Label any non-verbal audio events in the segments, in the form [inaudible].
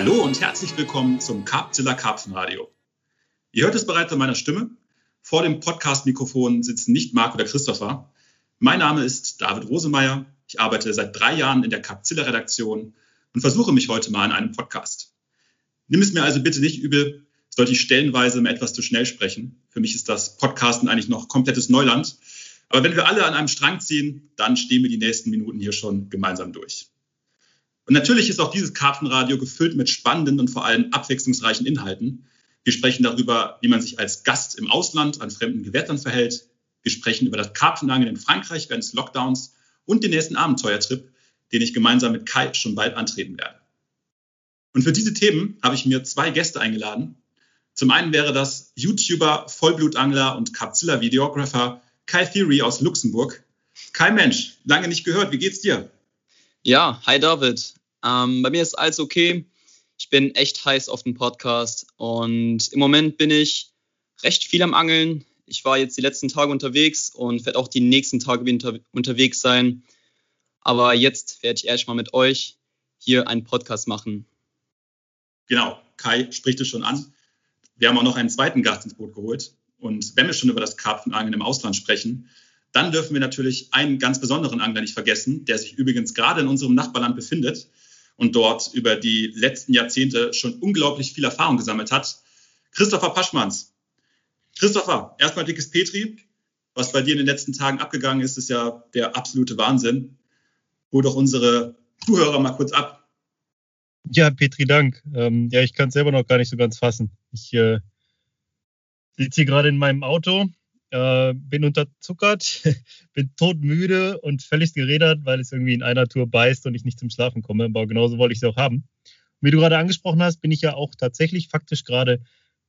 Hallo und herzlich willkommen zum Carpzilla Karpfenradio. Ihr hört es bereits an meiner Stimme. Vor dem Podcast-Mikrofon sitzen nicht Marc oder Christopher. Mein Name ist David Rosemeyer. Ich arbeite seit drei Jahren in der Carpzilla-Redaktion und versuche mich heute mal in einem Podcast. Nimm es mir also bitte nicht übel, sollte ich stellenweise mal etwas zu schnell sprechen. Für mich ist das Podcasten eigentlich noch komplettes Neuland. Aber wenn wir alle an einem Strang ziehen, dann stehen wir die nächsten Minuten hier schon gemeinsam durch. Und natürlich ist auch dieses Karpfenradio gefüllt mit spannenden und vor allem abwechslungsreichen Inhalten. Wir sprechen darüber, wie man sich als Gast im Ausland an fremden Gewässern verhält. Wir sprechen über das Karpfenangeln in Frankreich während des Lockdowns und den nächsten Abenteuertrip, den ich gemeinsam mit Kai schon bald antreten werde. Und für diese Themen habe ich mir zwei Gäste eingeladen. Zum einen wäre das YouTuber, Vollblutangler und Carpzilla-Videographer Kai Theory aus Luxemburg. Kai Mensch, lange nicht gehört, wie geht's dir? Ja, hi David. Ähm, bei mir ist alles okay. Ich bin echt heiß auf den Podcast und im Moment bin ich recht viel am Angeln. Ich war jetzt die letzten Tage unterwegs und werde auch die nächsten Tage wieder unterwegs sein. Aber jetzt werde ich erstmal mit euch hier einen Podcast machen. Genau, Kai spricht es schon an. Wir haben auch noch einen zweiten Gast ins Boot geholt. Und wenn wir schon über das Karpfenangeln im Ausland sprechen, dann dürfen wir natürlich einen ganz besonderen Angler nicht vergessen, der sich übrigens gerade in unserem Nachbarland befindet und dort über die letzten Jahrzehnte schon unglaublich viel Erfahrung gesammelt hat. Christopher Paschmanns. Christopher, erstmal dickes Petri. Was bei dir in den letzten Tagen abgegangen ist, ist ja der absolute Wahnsinn. Hol doch unsere Zuhörer mal kurz ab. Ja, Petri, Dank. Ähm, ja, ich kann es selber noch gar nicht so ganz fassen. Ich äh, sitze hier gerade in meinem Auto, äh, bin unterzuckert, [laughs] bin todmüde und völlig gerädert, weil es irgendwie in einer Tour beißt und ich nicht zum Schlafen komme. Aber genauso wollte ich es auch haben. Wie du gerade angesprochen hast, bin ich ja auch tatsächlich faktisch gerade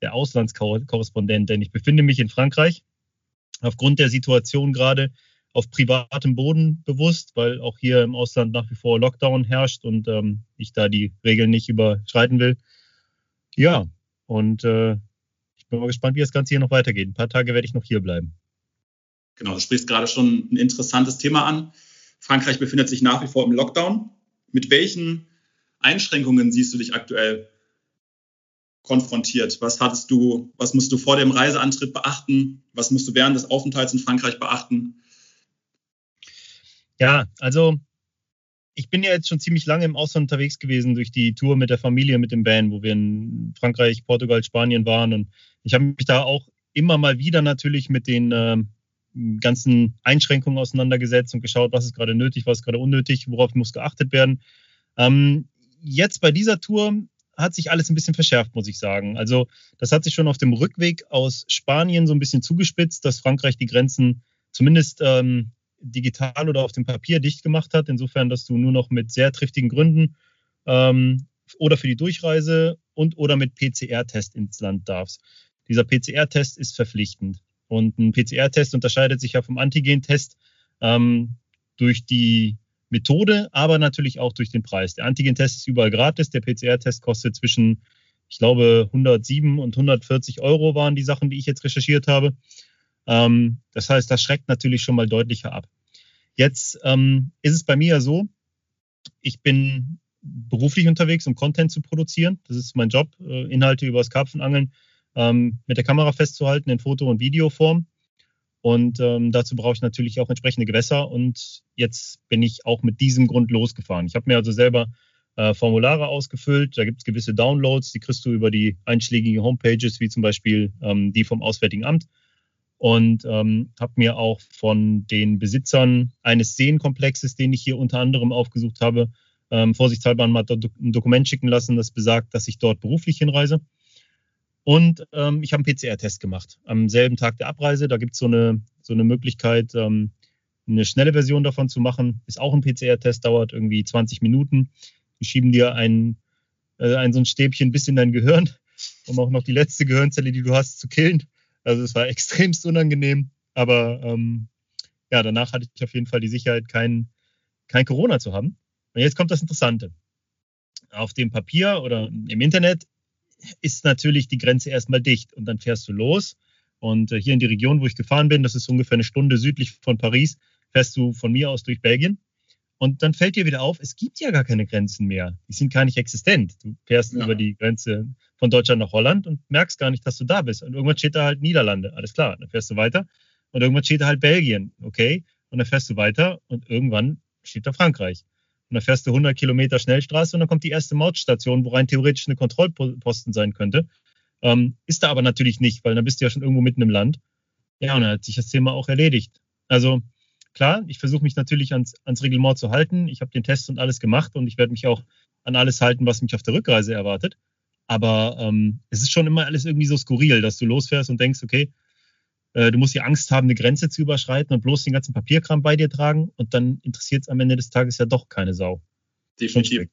der Auslandskorrespondent, denn ich befinde mich in Frankreich aufgrund der Situation gerade auf privatem Boden bewusst, weil auch hier im Ausland nach wie vor Lockdown herrscht und ähm, ich da die Regeln nicht überschreiten will. Ja, und äh, bin mal gespannt, wie das Ganze hier noch weitergeht. Ein paar Tage werde ich noch hier bleiben. Genau, du sprichst gerade schon ein interessantes Thema an. Frankreich befindet sich nach wie vor im Lockdown. Mit welchen Einschränkungen siehst du dich aktuell konfrontiert? Was hattest du, was musst du vor dem Reiseantritt beachten? Was musst du während des Aufenthalts in Frankreich beachten? Ja, also ich bin ja jetzt schon ziemlich lange im Ausland unterwegs gewesen durch die Tour mit der Familie, mit dem Band, wo wir in Frankreich, Portugal, Spanien waren. Und ich habe mich da auch immer mal wieder natürlich mit den äh, ganzen Einschränkungen auseinandergesetzt und geschaut, was ist gerade nötig, was ist gerade unnötig, worauf muss geachtet werden. Ähm, jetzt bei dieser Tour hat sich alles ein bisschen verschärft, muss ich sagen. Also das hat sich schon auf dem Rückweg aus Spanien so ein bisschen zugespitzt, dass Frankreich die Grenzen zumindest ähm, digital oder auf dem Papier dicht gemacht hat, insofern, dass du nur noch mit sehr triftigen Gründen ähm, oder für die Durchreise und oder mit PCR-Test ins Land darfst. Dieser PCR-Test ist verpflichtend. Und ein PCR-Test unterscheidet sich ja vom Antigen-Test ähm, durch die Methode, aber natürlich auch durch den Preis. Der Antigen-Test ist überall gratis, der PCR-Test kostet zwischen, ich glaube, 107 und 140 Euro waren die Sachen, die ich jetzt recherchiert habe. Ähm, das heißt, das schreckt natürlich schon mal deutlicher ab. Jetzt ähm, ist es bei mir ja so, ich bin beruflich unterwegs, um Content zu produzieren. Das ist mein Job, äh, Inhalte über das Karpfenangeln ähm, mit der Kamera festzuhalten in Foto- und Videoform. Und ähm, dazu brauche ich natürlich auch entsprechende Gewässer. Und jetzt bin ich auch mit diesem Grund losgefahren. Ich habe mir also selber äh, Formulare ausgefüllt. Da gibt es gewisse Downloads, die kriegst du über die einschlägigen Homepages, wie zum Beispiel ähm, die vom Auswärtigen Amt und ähm, habe mir auch von den Besitzern eines Seenkomplexes, den ich hier unter anderem aufgesucht habe, ähm, vorsichtshalber mal ein Dokument schicken lassen, das besagt, dass ich dort beruflich hinreise. Und ähm, ich habe einen PCR-Test gemacht am selben Tag der Abreise. Da gibt so es eine, so eine Möglichkeit, ähm, eine schnelle Version davon zu machen. Ist auch ein PCR-Test, dauert irgendwie 20 Minuten. Die schieben dir ein, äh, ein so ein Stäbchen bis in dein Gehirn, [laughs] um auch noch die letzte Gehirnzelle, die du hast, zu killen. Also es war [laughs] extremst unangenehm, aber ähm, ja, danach hatte ich auf jeden Fall die Sicherheit, kein, kein Corona zu haben. Und jetzt kommt das Interessante. Auf dem Papier oder im Internet ist natürlich die Grenze erstmal dicht und dann fährst du los. Und äh, hier in die Region, wo ich gefahren bin, das ist ungefähr eine Stunde südlich von Paris, fährst du von mir aus durch Belgien. Und dann fällt dir wieder auf, es gibt ja gar keine Grenzen mehr. Die sind gar nicht existent. Du fährst ja. über die Grenze von Deutschland nach Holland und merkst gar nicht, dass du da bist. Und irgendwann steht da halt Niederlande. Alles klar, dann fährst du weiter. Und irgendwann steht da halt Belgien. Okay. Und dann fährst du weiter und irgendwann steht da Frankreich. Und dann fährst du 100 Kilometer Schnellstraße und dann kommt die erste Mautstation, wo rein theoretisch eine Kontrollposten sein könnte. Ähm, ist da aber natürlich nicht, weil dann bist du ja schon irgendwo mitten im Land. Ja, und dann hat sich das Thema auch erledigt. Also klar, ich versuche mich natürlich ans, ans Reglement zu halten. Ich habe den Test und alles gemacht und ich werde mich auch an alles halten, was mich auf der Rückreise erwartet. Aber ähm, es ist schon immer alles irgendwie so skurril, dass du losfährst und denkst, okay, du musst die Angst haben, eine Grenze zu überschreiten und bloß den ganzen Papierkram bei dir tragen und dann interessiert es am Ende des Tages ja doch keine Sau. Definitiv.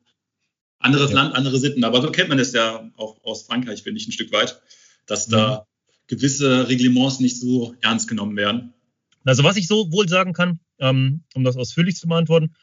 Anderes ja. Land, andere Sitten. Aber so kennt man es ja auch aus Frankreich, finde ich, ein Stück weit, dass mhm. da gewisse Reglements nicht so ernst genommen werden. Also was ich so wohl sagen kann, ähm, um das ausführlich zu beantworten,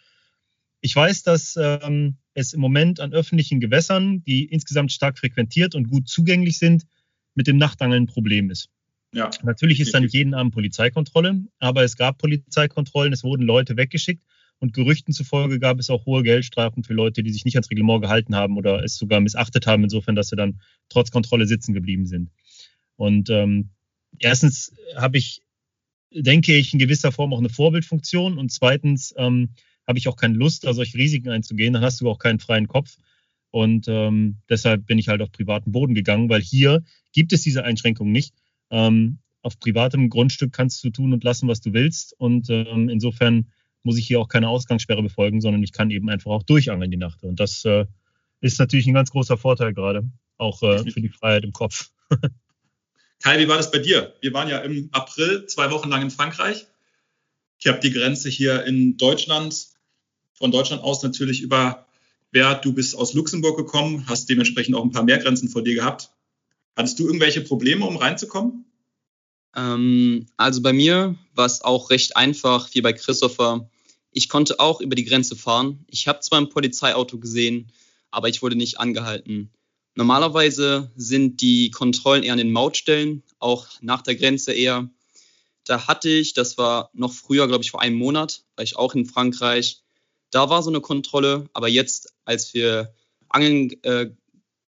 ich weiß, dass ähm, es im Moment an öffentlichen Gewässern, die insgesamt stark frequentiert und gut zugänglich sind, mit dem Nachtangeln ein Problem ist. Ja. Natürlich ist da nicht jeden Abend Polizeikontrolle, aber es gab Polizeikontrollen, es wurden Leute weggeschickt und Gerüchten zufolge gab es auch hohe Geldstrafen für Leute, die sich nicht ans Reglement gehalten haben oder es sogar missachtet haben, insofern, dass sie dann trotz Kontrolle sitzen geblieben sind. Und ähm, erstens habe ich, denke ich, in gewisser Form auch eine Vorbildfunktion und zweitens ähm, habe ich auch keine Lust, da solche Risiken einzugehen, dann hast du auch keinen freien Kopf. Und ähm, deshalb bin ich halt auf privaten Boden gegangen, weil hier gibt es diese Einschränkungen nicht. Ähm, auf privatem Grundstück kannst du tun und lassen, was du willst. Und ähm, insofern muss ich hier auch keine Ausgangssperre befolgen, sondern ich kann eben einfach auch durchangeln die Nacht. Und das äh, ist natürlich ein ganz großer Vorteil gerade, auch äh, für die Freiheit im Kopf. [laughs] Kai, wie war das bei dir? Wir waren ja im April zwei Wochen lang in Frankreich. Ich habe die Grenze hier in Deutschland, von Deutschland aus natürlich überquert. Du bist aus Luxemburg gekommen, hast dementsprechend auch ein paar mehr Grenzen vor dir gehabt. Hattest du irgendwelche Probleme, um reinzukommen? Ähm, also bei mir war es auch recht einfach, wie bei Christopher. Ich konnte auch über die Grenze fahren. Ich habe zwar ein Polizeiauto gesehen, aber ich wurde nicht angehalten. Normalerweise sind die Kontrollen eher an den Mautstellen, auch nach der Grenze eher. Da hatte ich, das war noch früher, glaube ich, vor einem Monat, war ich auch in Frankreich. Da war so eine Kontrolle, aber jetzt, als wir angeln äh,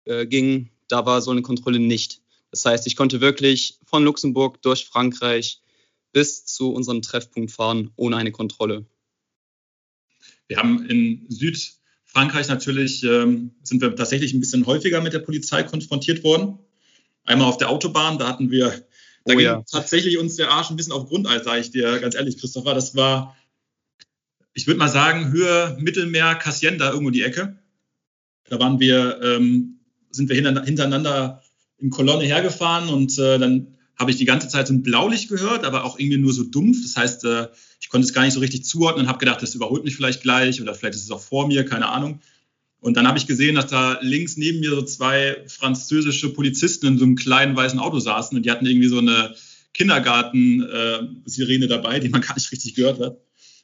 äh, gingen, da war so eine Kontrolle nicht. Das heißt, ich konnte wirklich von Luxemburg durch Frankreich bis zu unserem Treffpunkt fahren, ohne eine Kontrolle. Wir haben in Südfrankreich natürlich, ähm, sind wir tatsächlich ein bisschen häufiger mit der Polizei konfrontiert worden. Einmal auf der Autobahn, da hatten wir, da oh, ging ja. tatsächlich uns der Arsch ein bisschen auf Grundeis, sage ich dir ganz ehrlich, Christopher. Das war, ich würde mal sagen, Höhe Mittelmeer, Cassienda, irgendwo die Ecke. Da waren wir ähm, sind wir hintereinander in Kolonne hergefahren und äh, dann habe ich die ganze Zeit so ein Blaulicht gehört, aber auch irgendwie nur so dumpf. Das heißt, äh, ich konnte es gar nicht so richtig zuordnen und habe gedacht, das überholt mich vielleicht gleich oder vielleicht ist es auch vor mir, keine Ahnung. Und dann habe ich gesehen, dass da links neben mir so zwei französische Polizisten in so einem kleinen weißen Auto saßen und die hatten irgendwie so eine Kindergarten-Sirene äh, dabei, die man [laughs] gar nicht richtig gehört hat.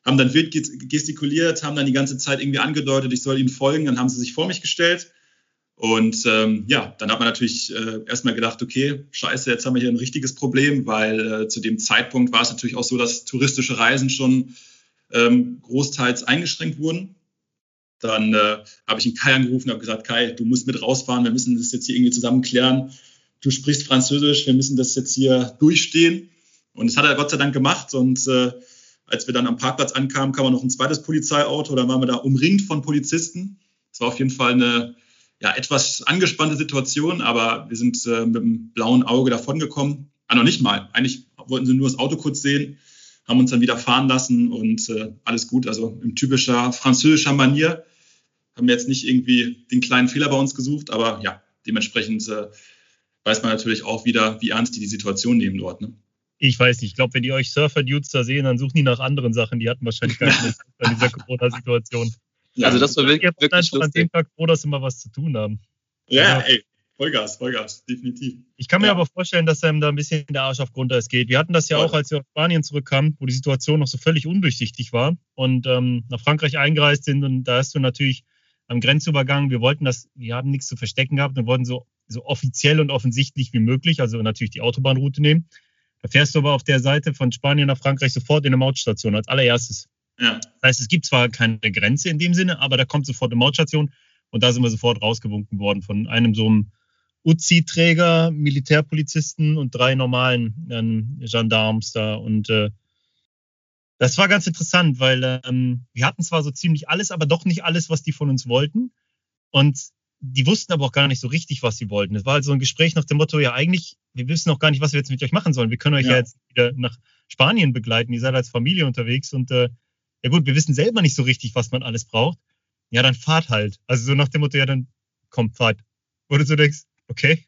Haben dann wild gestikuliert, haben dann die ganze Zeit irgendwie angedeutet, ich soll ihnen folgen. Dann haben sie sich vor mich gestellt und ähm, ja, dann hat man natürlich äh, erstmal gedacht, okay, scheiße, jetzt haben wir hier ein richtiges Problem, weil äh, zu dem Zeitpunkt war es natürlich auch so, dass touristische Reisen schon ähm, großteils eingeschränkt wurden. Dann äh, habe ich einen Kai angerufen und habe gesagt, Kai, du musst mit rausfahren, wir müssen das jetzt hier irgendwie zusammen klären. Du sprichst Französisch, wir müssen das jetzt hier durchstehen. Und das hat er Gott sei Dank gemacht. Und äh, als wir dann am Parkplatz ankamen, kam noch ein zweites Polizeiauto. Dann waren wir da umringt von Polizisten. Es war auf jeden Fall eine ja, etwas angespannte Situation, aber wir sind äh, mit einem blauen Auge davongekommen. Ah, noch nicht mal. Eigentlich wollten sie nur das Auto kurz sehen, haben uns dann wieder fahren lassen und äh, alles gut. Also in typischer französischer Manier haben wir jetzt nicht irgendwie den kleinen Fehler bei uns gesucht, aber ja, dementsprechend äh, weiß man natürlich auch wieder, wie ernst die die Situation nehmen dort. Ne? Ich weiß nicht. Ich glaube, wenn die euch Surfer-Dudes da sehen, dann suchen die nach anderen Sachen. Die hatten wahrscheinlich gar nicht [laughs] in dieser Corona-Situation. Ja, also das war wirklich, wirklich einfach lustig. an dem Tag froh, dass sie mal was zu tun haben. Ja, also, ey, Vollgas, Vollgas, definitiv. Ich kann mir ja. aber vorstellen, dass einem da ein bisschen der Arsch auf Grundeis geht. Wir hatten das ja Voll. auch, als wir aus Spanien zurückkamen, wo die Situation noch so völlig undurchsichtig war und ähm, nach Frankreich eingereist sind und da hast du natürlich am Grenzübergang, wir wollten das, wir haben nichts zu verstecken gehabt und wollten so, so offiziell und offensichtlich wie möglich, also natürlich die Autobahnroute nehmen. Da fährst du aber auf der Seite von Spanien nach Frankreich sofort in eine Mautstation als allererstes. Ja. Das heißt, es gibt zwar keine Grenze in dem Sinne, aber da kommt sofort eine Mautstation und da sind wir sofort rausgewunken worden von einem so einem Uzi-Träger, Militärpolizisten und drei normalen ähm, Gendarmes da. Und äh, das war ganz interessant, weil ähm, wir hatten zwar so ziemlich alles, aber doch nicht alles, was die von uns wollten. Und die wussten aber auch gar nicht so richtig, was sie wollten. Es war halt so ein Gespräch nach dem Motto, ja eigentlich, wir wissen noch gar nicht, was wir jetzt mit euch machen sollen. Wir können euch ja, ja jetzt wieder nach Spanien begleiten, ihr seid als Familie unterwegs und äh, ja gut, wir wissen selber nicht so richtig, was man alles braucht. Ja, dann fahrt halt. Also so nach dem Motto, ja, dann kommt, fahrt. Oder du denkst, okay,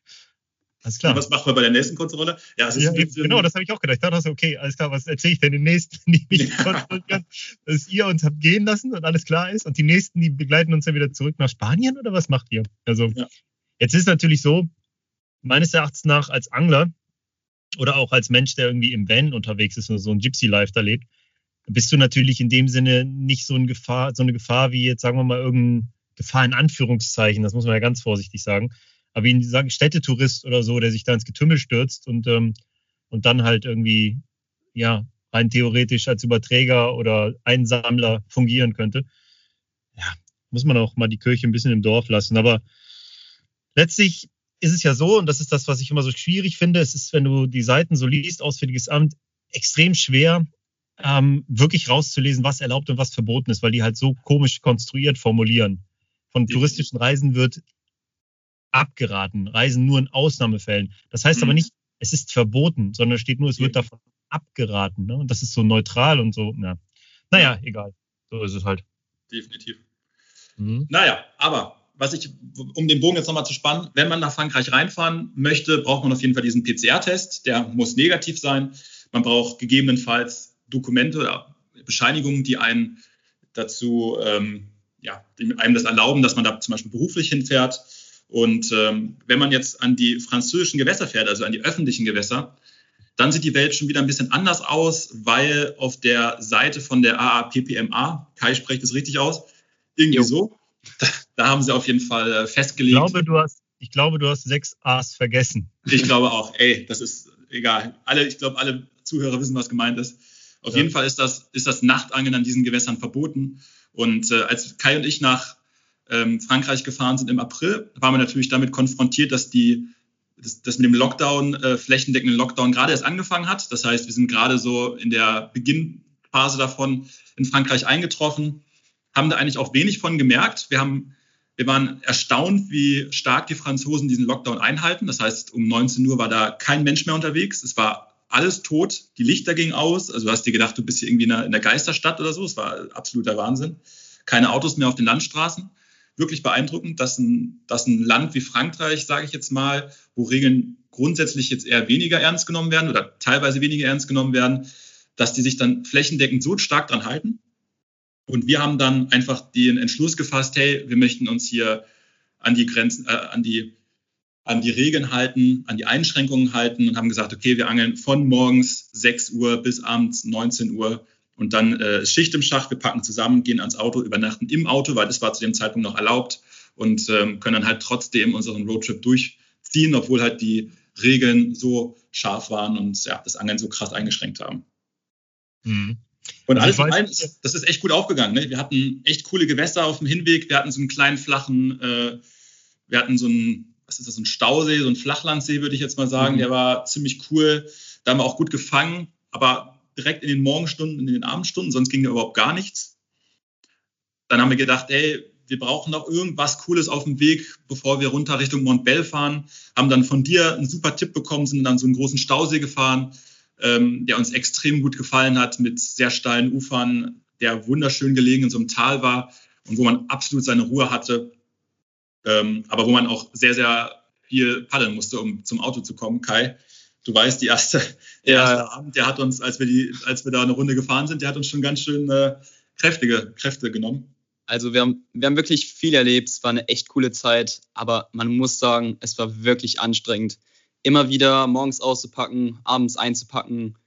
alles klar. Und was machen wir bei der nächsten Kontrolle? Ja, ja genau, das habe ich auch gedacht. Da dachte ich, okay, alles klar, was erzähle ich denn den nächsten, [laughs] die mich ja. kontrollieren, dass ihr uns habt gehen lassen und alles klar ist und die nächsten, die begleiten uns dann wieder zurück nach Spanien oder was macht ihr? Also ja. jetzt ist natürlich so, meines Erachtens nach als Angler oder auch als Mensch, der irgendwie im Van unterwegs ist und so ein Gypsy-Life da lebt, bist du natürlich in dem Sinne nicht so, ein Gefahr, so eine Gefahr wie jetzt, sagen wir mal, irgendeine Gefahr in Anführungszeichen, das muss man ja ganz vorsichtig sagen. Aber wie sagen Städtetourist oder so, der sich da ins Getümmel stürzt und, ähm, und dann halt irgendwie, ja, rein theoretisch als Überträger oder Einsammler fungieren könnte. Ja, muss man auch mal die Kirche ein bisschen im Dorf lassen. Aber letztlich ist es ja so, und das ist das, was ich immer so schwierig finde, es ist, wenn du die Seiten so liest, Auswärtiges Amt, extrem schwer, ähm, wirklich rauszulesen, was erlaubt und was verboten ist, weil die halt so komisch konstruiert formulieren. Von touristischen Reisen wird abgeraten, Reisen nur in Ausnahmefällen. Das heißt mhm. aber nicht, es ist verboten, sondern steht nur, es wird davon abgeraten. Ne? Und das ist so neutral und so. Ja. Naja, egal. So ist es halt. Definitiv. Mhm. Naja, aber was ich, um den Bogen jetzt nochmal zu spannen, wenn man nach Frankreich reinfahren möchte, braucht man auf jeden Fall diesen PCR-Test. Der muss negativ sein. Man braucht gegebenenfalls Dokumente oder Bescheinigungen, die einen dazu, ähm, ja, die einem das erlauben, dass man da zum Beispiel beruflich hinfährt. Und ähm, wenn man jetzt an die französischen Gewässer fährt, also an die öffentlichen Gewässer, dann sieht die Welt schon wieder ein bisschen anders aus, weil auf der Seite von der AAPPMA, Kai spricht es richtig aus, irgendwie jo. so, da, da, haben sie auf jeden Fall äh, festgelegt. Ich glaube, du hast, ich glaube, du hast sechs A's vergessen. Ich glaube auch, ey, das ist egal. Alle, ich glaube, alle Zuhörer wissen, was gemeint ist. Auf ja. jeden Fall ist das, ist das Nachtangeln an diesen Gewässern verboten. Und äh, als Kai und ich nach ähm, Frankreich gefahren sind im April, waren wir natürlich damit konfrontiert, dass die dass, dass mit dem Lockdown, äh, flächendeckenden Lockdown gerade erst angefangen hat. Das heißt, wir sind gerade so in der Beginnphase davon in Frankreich eingetroffen, haben da eigentlich auch wenig von gemerkt. Wir haben wir waren erstaunt, wie stark die Franzosen diesen Lockdown einhalten. Das heißt, um 19 Uhr war da kein Mensch mehr unterwegs. Es war alles tot, die Lichter gingen aus. Also du hast dir gedacht, du bist hier irgendwie in der, in der Geisterstadt oder so. Es war absoluter Wahnsinn. Keine Autos mehr auf den Landstraßen. Wirklich beeindruckend, dass ein, dass ein Land wie Frankreich, sage ich jetzt mal, wo Regeln grundsätzlich jetzt eher weniger ernst genommen werden oder teilweise weniger ernst genommen werden, dass die sich dann flächendeckend so stark dran halten. Und wir haben dann einfach den Entschluss gefasst, hey, wir möchten uns hier an die Grenzen, äh, an die an die Regeln halten, an die Einschränkungen halten und haben gesagt, okay, wir angeln von morgens 6 Uhr bis abends 19 Uhr und dann äh, Schicht im Schacht, wir packen zusammen, gehen ans Auto, übernachten im Auto, weil das war zu dem Zeitpunkt noch erlaubt und ähm, können dann halt trotzdem unseren Roadtrip durchziehen, obwohl halt die Regeln so scharf waren und ja, das Angeln so krass eingeschränkt haben. Mhm. Und alles in allem, das ist echt gut aufgegangen. Ne? Wir hatten echt coole Gewässer auf dem Hinweg. Wir hatten so einen kleinen flachen, äh, wir hatten so einen was ist das, so ein Stausee, so ein Flachlandsee, würde ich jetzt mal sagen. Mhm. Der war ziemlich cool. Da haben wir auch gut gefangen, aber direkt in den Morgenstunden, in den Abendstunden, sonst ging da überhaupt gar nichts. Dann haben wir gedacht, ey, wir brauchen noch irgendwas Cooles auf dem Weg, bevor wir runter Richtung Montbell fahren. Haben dann von dir einen super Tipp bekommen, sind dann so einen großen Stausee gefahren, ähm, der uns extrem gut gefallen hat, mit sehr steilen Ufern, der wunderschön gelegen in so einem Tal war und wo man absolut seine Ruhe hatte ähm, aber wo man auch sehr, sehr viel paddeln musste, um zum Auto zu kommen. Kai, du weißt, die erste, der ja. erste Abend, der hat uns, als wir, die, als wir da eine Runde gefahren sind, der hat uns schon ganz schön äh, kräftige Kräfte genommen. Also wir haben, wir haben wirklich viel erlebt, es war eine echt coole Zeit, aber man muss sagen, es war wirklich anstrengend. Immer wieder morgens auszupacken, abends einzupacken.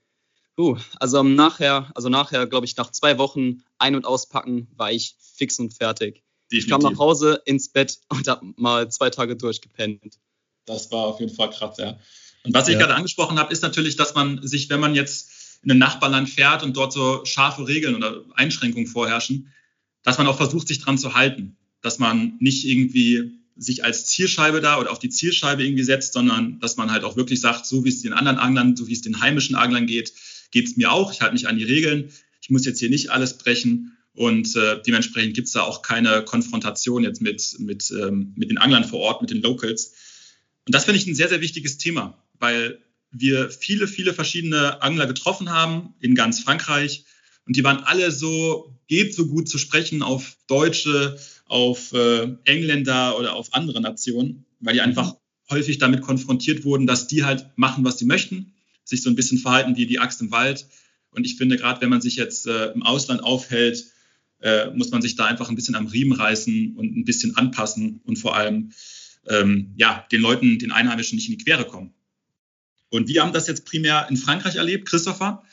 Uh, also nachher, also nachher, glaube ich, nach zwei Wochen ein- und auspacken, war ich fix und fertig. Definitiv. Ich kam nach Hause ins Bett und habe mal zwei Tage durchgepennt. Das war auf jeden Fall krass, ja. Und was ich ja. gerade angesprochen habe, ist natürlich, dass man sich, wenn man jetzt in ein Nachbarland fährt und dort so scharfe Regeln oder Einschränkungen vorherrschen, dass man auch versucht, sich dran zu halten. Dass man nicht irgendwie sich als Zielscheibe da oder auf die Zielscheibe irgendwie setzt, sondern dass man halt auch wirklich sagt, so wie es den anderen Anglern, so wie es den heimischen Anglern geht, geht es mir auch. Ich halte mich an die Regeln. Ich muss jetzt hier nicht alles brechen. Und äh, dementsprechend gibt es da auch keine Konfrontation jetzt mit, mit, ähm, mit den Anglern vor Ort, mit den Locals. Und das finde ich ein sehr, sehr wichtiges Thema, weil wir viele, viele verschiedene Angler getroffen haben in ganz Frankreich. Und die waren alle so, geht so gut zu sprechen auf Deutsche, auf äh, Engländer oder auf andere Nationen, weil die einfach häufig damit konfrontiert wurden, dass die halt machen, was sie möchten, sich so ein bisschen verhalten wie die Axt im Wald. Und ich finde, gerade wenn man sich jetzt äh, im Ausland aufhält, äh, muss man sich da einfach ein bisschen am Riemen reißen und ein bisschen anpassen und vor allem ähm, ja, den Leuten, den Einheimischen nicht in die Quere kommen. Und wir haben das jetzt primär in Frankreich erlebt. Christopher,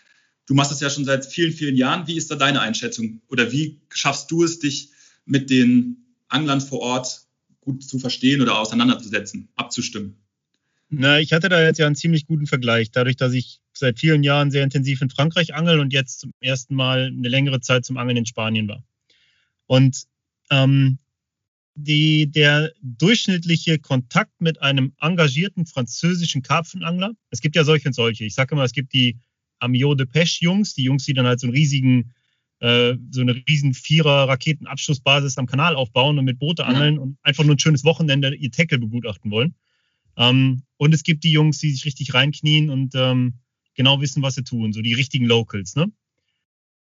du machst es ja schon seit vielen, vielen Jahren. Wie ist da deine Einschätzung? Oder wie schaffst du es, dich mit den Anglern vor Ort gut zu verstehen oder auseinanderzusetzen, abzustimmen? Na, ich hatte da jetzt ja einen ziemlich guten Vergleich, dadurch, dass ich seit vielen Jahren sehr intensiv in Frankreich angel und jetzt zum ersten Mal eine längere Zeit zum Angeln in Spanien war. Und ähm, die, der durchschnittliche Kontakt mit einem engagierten französischen Karpfenangler, es gibt ja solche und solche. Ich sage immer, es gibt die Amio de Pêche Jungs, die Jungs, die dann halt so einen riesigen, äh, so eine riesen Vierer Raketenabschussbasis am Kanal aufbauen und mit Boote angeln ja. und einfach nur ein schönes Wochenende ihr Tackle begutachten wollen. Ähm, und es gibt die Jungs, die sich richtig reinknien und ähm, genau wissen, was sie tun, so die richtigen Locals, ne?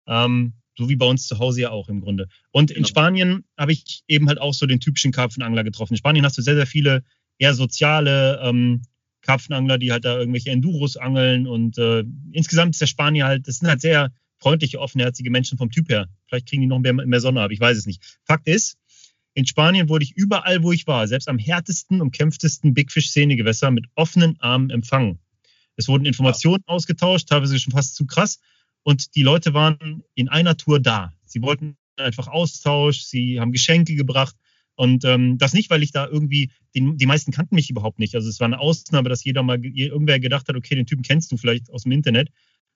Ähm, so wie bei uns zu Hause ja auch im Grunde. Und genau. in Spanien habe ich eben halt auch so den typischen Karpfenangler getroffen. In Spanien hast du sehr, sehr viele eher soziale ähm, Karpfenangler, die halt da irgendwelche Enduros angeln. Und äh, insgesamt ist der Spanier halt, das sind halt sehr freundliche, offenherzige Menschen vom Typ her. Vielleicht kriegen die noch mehr, mehr Sonne ab, ich weiß es nicht. Fakt ist, in Spanien wurde ich überall, wo ich war, selbst am härtesten, umkämpftesten Big Fish-Szenegewässer mit offenen Armen empfangen. Es wurden Informationen ausgetauscht, teilweise schon fast zu krass. Und die Leute waren in einer Tour da. Sie wollten einfach Austausch, sie haben Geschenke gebracht. Und ähm, das nicht, weil ich da irgendwie, die, die meisten kannten mich überhaupt nicht. Also es war eine Ausnahme, dass jeder mal, irgendwer gedacht hat, okay, den Typen kennst du vielleicht aus dem Internet.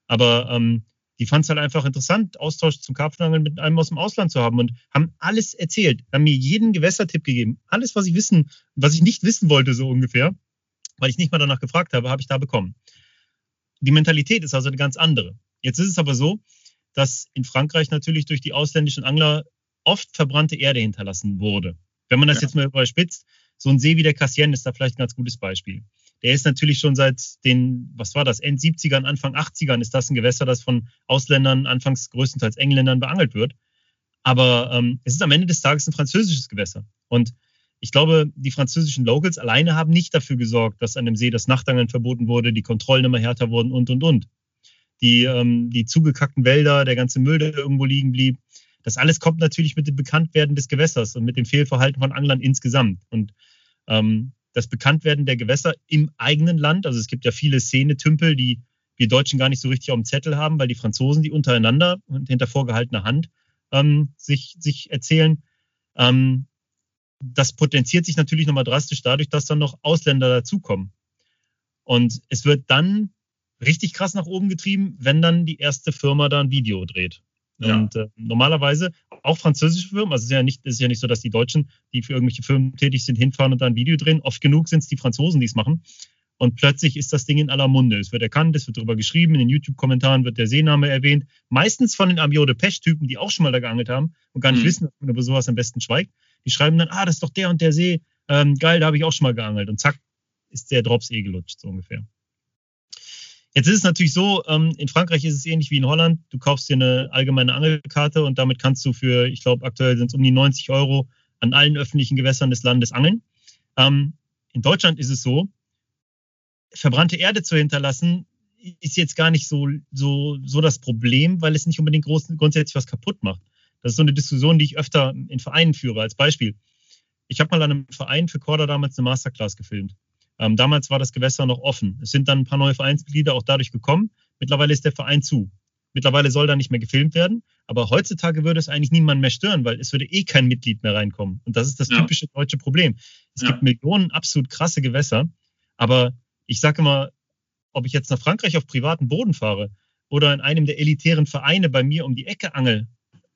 Aber ähm, die fanden es halt einfach interessant, Austausch zum Karpfenangeln mit einem aus dem Ausland zu haben und haben alles erzählt, haben mir jeden Gewässertipp gegeben. Alles, was ich wissen, was ich nicht wissen wollte, so ungefähr, weil ich nicht mal danach gefragt habe, habe ich da bekommen. Die Mentalität ist also eine ganz andere. Jetzt ist es aber so, dass in Frankreich natürlich durch die ausländischen Angler oft verbrannte Erde hinterlassen wurde. Wenn man das ja. jetzt mal überspitzt, so ein See wie der Cassien ist da vielleicht ein ganz gutes Beispiel. Der ist natürlich schon seit den, was war das, End 70ern, Anfang 80ern ist das ein Gewässer, das von Ausländern, anfangs größtenteils Engländern beangelt wird. Aber ähm, es ist am Ende des Tages ein französisches Gewässer. Und ich glaube, die französischen Locals alleine haben nicht dafür gesorgt, dass an dem See das Nachtangeln verboten wurde, die Kontrollen immer härter wurden und, und, und die, ähm, die zugekackten Wälder, der ganze Müll, der irgendwo liegen blieb. Das alles kommt natürlich mit dem Bekanntwerden des Gewässers und mit dem Fehlverhalten von Anglern insgesamt. Und ähm, das Bekanntwerden der Gewässer im eigenen Land, also es gibt ja viele Szenetümpel, die wir Deutschen gar nicht so richtig auf dem Zettel haben, weil die Franzosen die untereinander und hinter vorgehaltener Hand ähm, sich, sich erzählen. Ähm, das potenziert sich natürlich nochmal drastisch dadurch, dass dann noch Ausländer dazukommen. Und es wird dann richtig krass nach oben getrieben, wenn dann die erste Firma da ein Video dreht. Ja. Und äh, normalerweise auch französische Firmen, also es ist ja nicht, es ist ja nicht so, dass die Deutschen, die für irgendwelche Firmen tätig sind, hinfahren und da ein Video drehen. Oft genug sind es die Franzosen, die es machen. Und plötzlich ist das Ding in aller Munde. Es wird erkannt, es wird darüber geschrieben, in den YouTube-Kommentaren wird der Seename erwähnt. Meistens von den Amio de Pech-Typen, die auch schon mal da geangelt haben und gar nicht mhm. wissen, dass man über sowas am besten schweigt. Die schreiben dann, ah, das ist doch der und der See. Ähm, geil, da habe ich auch schon mal geangelt. Und zack, ist der Drops eh gelutscht, so ungefähr. Jetzt ist es natürlich so, ähm, in Frankreich ist es ähnlich wie in Holland. Du kaufst dir eine allgemeine Angelkarte und damit kannst du für, ich glaube, aktuell sind es um die 90 Euro an allen öffentlichen Gewässern des Landes angeln. Ähm, in Deutschland ist es so, verbrannte Erde zu hinterlassen, ist jetzt gar nicht so, so, so das Problem, weil es nicht unbedingt groß, grundsätzlich was kaputt macht. Das ist so eine Diskussion, die ich öfter in Vereinen führe. Als Beispiel. Ich habe mal an einem Verein für Corda damals eine Masterclass gefilmt. Ähm, damals war das Gewässer noch offen. Es sind dann ein paar neue Vereinsmitglieder auch dadurch gekommen. Mittlerweile ist der Verein zu. Mittlerweile soll da nicht mehr gefilmt werden. Aber heutzutage würde es eigentlich niemand mehr stören, weil es würde eh kein Mitglied mehr reinkommen. Und das ist das ja. typische deutsche Problem. Es ja. gibt Millionen absolut krasse Gewässer. Aber ich sage immer, ob ich jetzt nach Frankreich auf privaten Boden fahre oder in einem der elitären Vereine bei mir um die Ecke angel,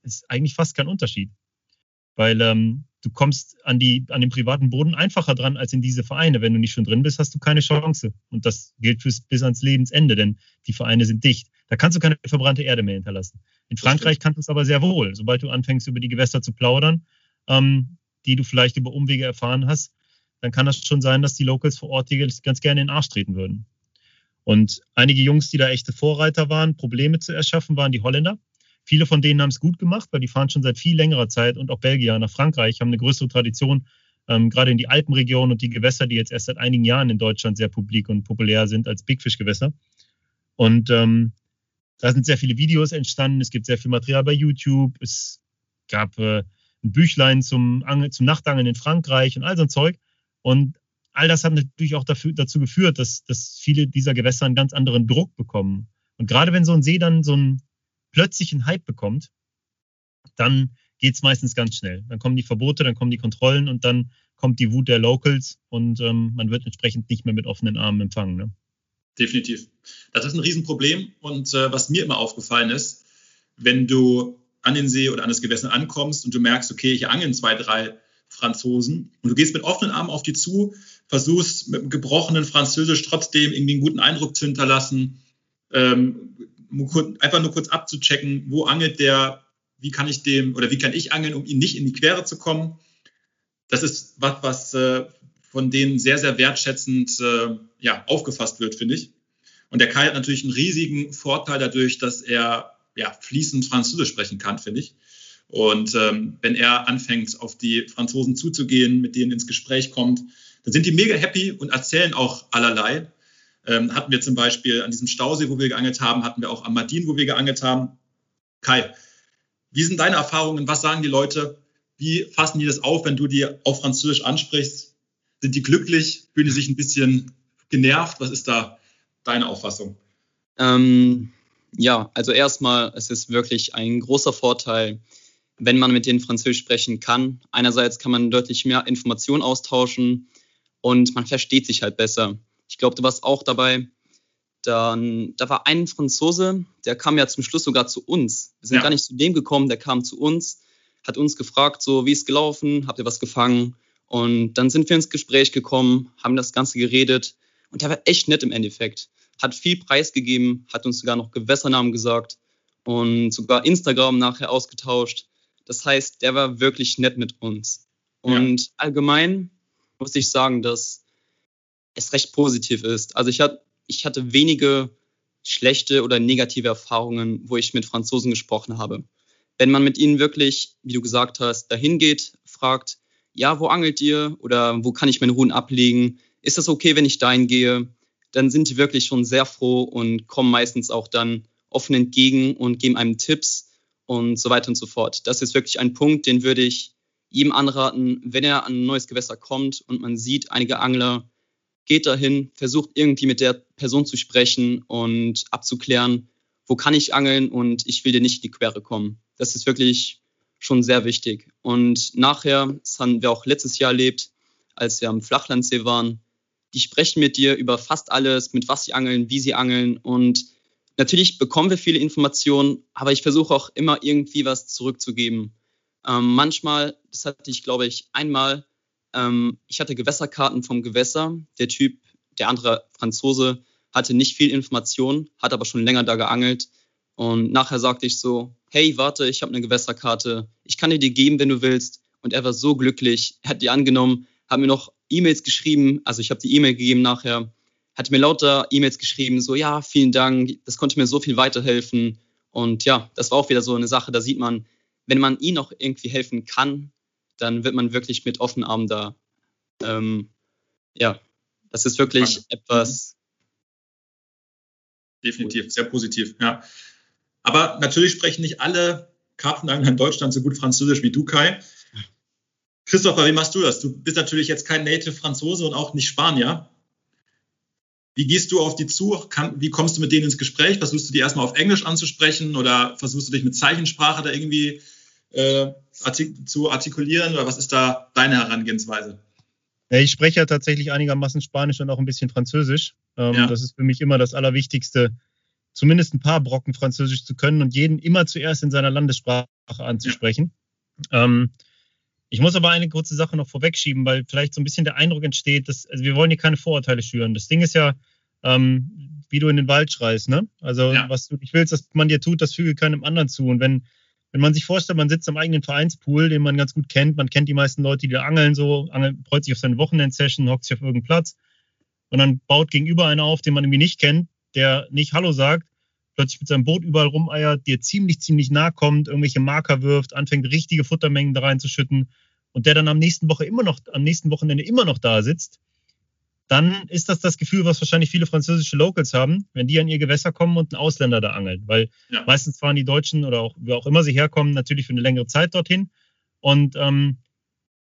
ist eigentlich fast kein Unterschied. Weil ähm, du kommst an, die, an den privaten Boden einfacher dran als in diese Vereine. Wenn du nicht schon drin bist, hast du keine Chance. Und das gilt fürs, bis ans Lebensende, denn die Vereine sind dicht. Da kannst du keine verbrannte Erde mehr hinterlassen. In Frankreich kannst du es aber sehr wohl. Sobald du anfängst, über die Gewässer zu plaudern, ähm, die du vielleicht über Umwege erfahren hast, dann kann das schon sein, dass die Locals vor Ort dir ganz gerne in den Arsch treten würden. Und einige Jungs, die da echte Vorreiter waren, Probleme zu erschaffen, waren die Holländer. Viele von denen haben es gut gemacht, weil die fahren schon seit viel längerer Zeit und auch Belgier nach Frankreich haben eine größere Tradition, ähm, gerade in die Alpenregion und die Gewässer, die jetzt erst seit einigen Jahren in Deutschland sehr publik und populär sind als Bigfish-Gewässer. Und ähm, da sind sehr viele Videos entstanden, es gibt sehr viel Material bei YouTube, es gab äh, ein Büchlein zum, Angel, zum Nachtangeln in Frankreich und all so ein Zeug. Und all das hat natürlich auch dafür, dazu geführt, dass, dass viele dieser Gewässer einen ganz anderen Druck bekommen. Und gerade wenn so ein See dann so einen plötzlichen Hype bekommt, dann geht es meistens ganz schnell. Dann kommen die Verbote, dann kommen die Kontrollen und dann kommt die Wut der Locals und ähm, man wird entsprechend nicht mehr mit offenen Armen empfangen. Ne? Definitiv. Das ist ein Riesenproblem und äh, was mir immer aufgefallen ist, wenn du an den See oder an das Gewässer ankommst und du merkst, okay, hier angeln zwei, drei Franzosen und du gehst mit offenen Armen auf die zu, versuchst mit gebrochenen Französisch trotzdem irgendwie einen guten Eindruck zu hinterlassen, ähm, einfach nur kurz abzuchecken, wo angelt der, wie kann ich dem oder wie kann ich angeln, um ihn nicht in die Quere zu kommen. Das ist was, was äh, von denen sehr, sehr wertschätzend äh, ja, aufgefasst wird, finde ich. Und der Kai hat natürlich einen riesigen Vorteil dadurch, dass er ja, fließend Französisch sprechen kann, finde ich. Und ähm, wenn er anfängt, auf die Franzosen zuzugehen, mit denen ins Gespräch kommt, dann sind die mega happy und erzählen auch allerlei. Ähm, hatten wir zum Beispiel an diesem Stausee, wo wir geangelt haben, hatten wir auch am Martin, wo wir geangelt haben. Kai, wie sind deine Erfahrungen? Was sagen die Leute? Wie fassen die das auf, wenn du die auf Französisch ansprichst? Sind die glücklich? Fühlen die sich ein bisschen genervt? Was ist da deine Auffassung? Ähm, ja, also erstmal, es ist wirklich ein großer Vorteil, wenn man mit denen Französisch sprechen kann. Einerseits kann man deutlich mehr Informationen austauschen und man versteht sich halt besser. Ich glaube, du warst auch dabei. Dann, da war ein Franzose, der kam ja zum Schluss sogar zu uns. Wir sind ja. gar nicht zu dem gekommen, der kam zu uns, hat uns gefragt, so wie ist gelaufen, habt ihr was gefangen? Und dann sind wir ins Gespräch gekommen, haben das Ganze geredet und der war echt nett im Endeffekt. Hat viel preisgegeben, hat uns sogar noch Gewässernamen gesagt und sogar Instagram nachher ausgetauscht. Das heißt, der war wirklich nett mit uns. Und ja. allgemein muss ich sagen, dass es recht positiv ist. Also ich, hat, ich hatte wenige schlechte oder negative Erfahrungen, wo ich mit Franzosen gesprochen habe. Wenn man mit ihnen wirklich, wie du gesagt hast, dahin geht, fragt, ja, wo angelt ihr oder wo kann ich meine Ruhen ablegen? Ist das okay, wenn ich dahin gehe? Dann sind die wirklich schon sehr froh und kommen meistens auch dann offen entgegen und geben einem Tipps und so weiter und so fort. Das ist wirklich ein Punkt, den würde ich jedem anraten, wenn er an ein neues Gewässer kommt und man sieht, einige Angler geht dahin, versucht irgendwie mit der Person zu sprechen und abzuklären, wo kann ich angeln und ich will dir nicht in die Quere kommen. Das ist wirklich schon sehr wichtig. Und nachher, das haben wir auch letztes Jahr erlebt, als wir am Flachlandsee waren, die sprechen mit dir über fast alles, mit was sie angeln, wie sie angeln und Natürlich bekommen wir viele Informationen, aber ich versuche auch immer irgendwie was zurückzugeben. Ähm, manchmal, das hatte ich, glaube ich, einmal, ähm, ich hatte Gewässerkarten vom Gewässer. Der Typ, der andere Franzose, hatte nicht viel Information, hat aber schon länger da geangelt. Und nachher sagte ich so, hey, warte, ich habe eine Gewässerkarte, ich kann dir die geben, wenn du willst. Und er war so glücklich, er hat die angenommen, hat mir noch E-Mails geschrieben, also ich habe die E-Mail gegeben nachher hat mir lauter E-Mails geschrieben, so ja, vielen Dank, das konnte mir so viel weiterhelfen. Und ja, das war auch wieder so eine Sache, da sieht man, wenn man ihnen noch irgendwie helfen kann, dann wird man wirklich mit offenen Armen da. Ähm, ja, das ist wirklich Danke. etwas. Definitiv, sehr positiv, ja. Aber natürlich sprechen nicht alle Karpfenangler in Deutschland so gut Französisch wie du, Kai. Christopher, wie machst du das? Du bist natürlich jetzt kein Native Franzose und auch nicht Spanier. Wie gehst du auf die zu? Wie kommst du mit denen ins Gespräch? Versuchst du die erstmal auf Englisch anzusprechen oder versuchst du dich mit Zeichensprache da irgendwie äh, artik zu artikulieren oder was ist da deine Herangehensweise? Ich spreche ja tatsächlich einigermaßen Spanisch und auch ein bisschen Französisch. Ähm, ja. Das ist für mich immer das Allerwichtigste, zumindest ein paar Brocken Französisch zu können und jeden immer zuerst in seiner Landessprache anzusprechen. Ja. Ähm, ich muss aber eine kurze Sache noch vorwegschieben, weil vielleicht so ein bisschen der Eindruck entsteht, dass also wir wollen hier keine Vorurteile schüren. Das Ding ist ja, ähm, wie du in den Wald schreist, ne? Also ja. was du nicht willst, dass man dir tut, das füge keinem anderen zu. Und wenn wenn man sich vorstellt, man sitzt am eigenen Vereinspool, den man ganz gut kennt, man kennt die meisten Leute, die da angeln, so, angelt, freut sich auf seine Wochenendsession, hockt sich auf irgendeinen Platz und dann baut gegenüber einer auf, den man irgendwie nicht kennt, der nicht Hallo sagt, plötzlich mit seinem Boot überall rumeiert, dir ziemlich, ziemlich nah kommt, irgendwelche Marker wirft, anfängt richtige Futtermengen da reinzuschütten und der dann am nächsten Woche immer noch, am nächsten Wochenende immer noch da sitzt dann ist das das Gefühl, was wahrscheinlich viele französische Locals haben, wenn die an ihr Gewässer kommen und ein Ausländer da angelt. Weil ja. meistens fahren die Deutschen oder auch wer auch immer sie herkommen, natürlich für eine längere Zeit dorthin. Und ähm,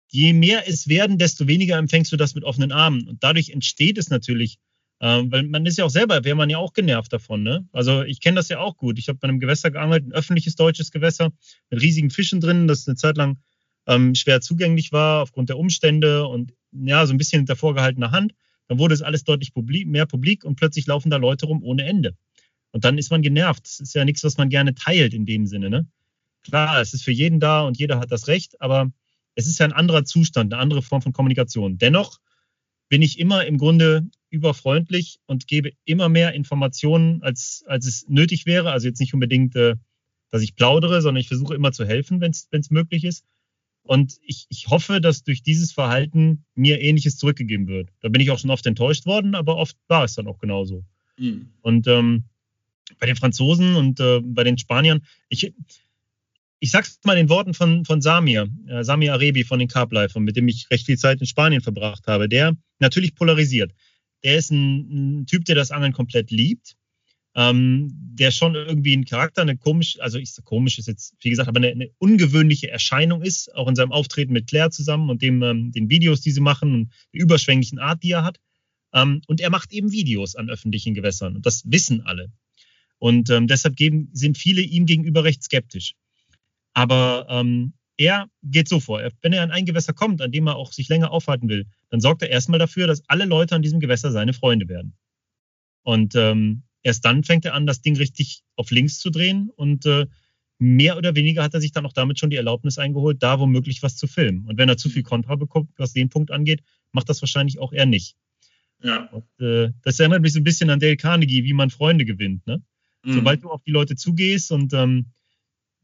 je mehr es werden, desto weniger empfängst du das mit offenen Armen. Und dadurch entsteht es natürlich, äh, weil man ist ja auch selber, wäre man ja auch genervt davon. Ne? Also ich kenne das ja auch gut. Ich habe bei einem Gewässer geangelt, ein öffentliches deutsches Gewässer mit riesigen Fischen drin, das eine Zeit lang ähm, schwer zugänglich war aufgrund der Umstände und ja, so ein bisschen hinter vorgehaltener Hand. Dann wurde es alles deutlich publik, mehr publik und plötzlich laufen da Leute rum ohne Ende. Und dann ist man genervt. Das ist ja nichts, was man gerne teilt in dem Sinne. Ne? Klar, es ist für jeden da und jeder hat das Recht, aber es ist ja ein anderer Zustand, eine andere Form von Kommunikation. Dennoch bin ich immer im Grunde überfreundlich und gebe immer mehr Informationen, als, als es nötig wäre. Also jetzt nicht unbedingt, äh, dass ich plaudere, sondern ich versuche immer zu helfen, wenn es möglich ist. Und ich, ich hoffe, dass durch dieses Verhalten mir Ähnliches zurückgegeben wird. Da bin ich auch schon oft enttäuscht worden, aber oft war es dann auch genauso. Mhm. Und ähm, bei den Franzosen und äh, bei den Spaniern, ich, ich sag's mal in den Worten von, von Samir, äh, Samir Arebi von den Carblife, mit dem ich recht viel Zeit in Spanien verbracht habe, der natürlich polarisiert. Der ist ein, ein Typ, der das Angeln komplett liebt, ähm, der schon irgendwie ein Charakter, eine komisch, also ich komisch ist jetzt, wie gesagt, aber eine, eine, ungewöhnliche Erscheinung ist, auch in seinem Auftreten mit Claire zusammen und dem, ähm, den Videos, die sie machen und der überschwänglichen Art, die er hat. Ähm, und er macht eben Videos an öffentlichen Gewässern und das wissen alle. Und ähm, deshalb geben, sind viele ihm gegenüber recht skeptisch. Aber ähm, er geht so vor, wenn er an ein Gewässer kommt, an dem er auch sich länger aufhalten will, dann sorgt er erstmal dafür, dass alle Leute an diesem Gewässer seine Freunde werden. Und ähm, Erst dann fängt er an, das Ding richtig auf links zu drehen und äh, mehr oder weniger hat er sich dann auch damit schon die Erlaubnis eingeholt, da womöglich was zu filmen. Und wenn er zu viel Kontra bekommt, was den Punkt angeht, macht das wahrscheinlich auch er nicht. Ja. Und, äh, das erinnert mich so ein bisschen an Dale Carnegie, wie man Freunde gewinnt. Ne? Mhm. Sobald du auf die Leute zugehst und ähm,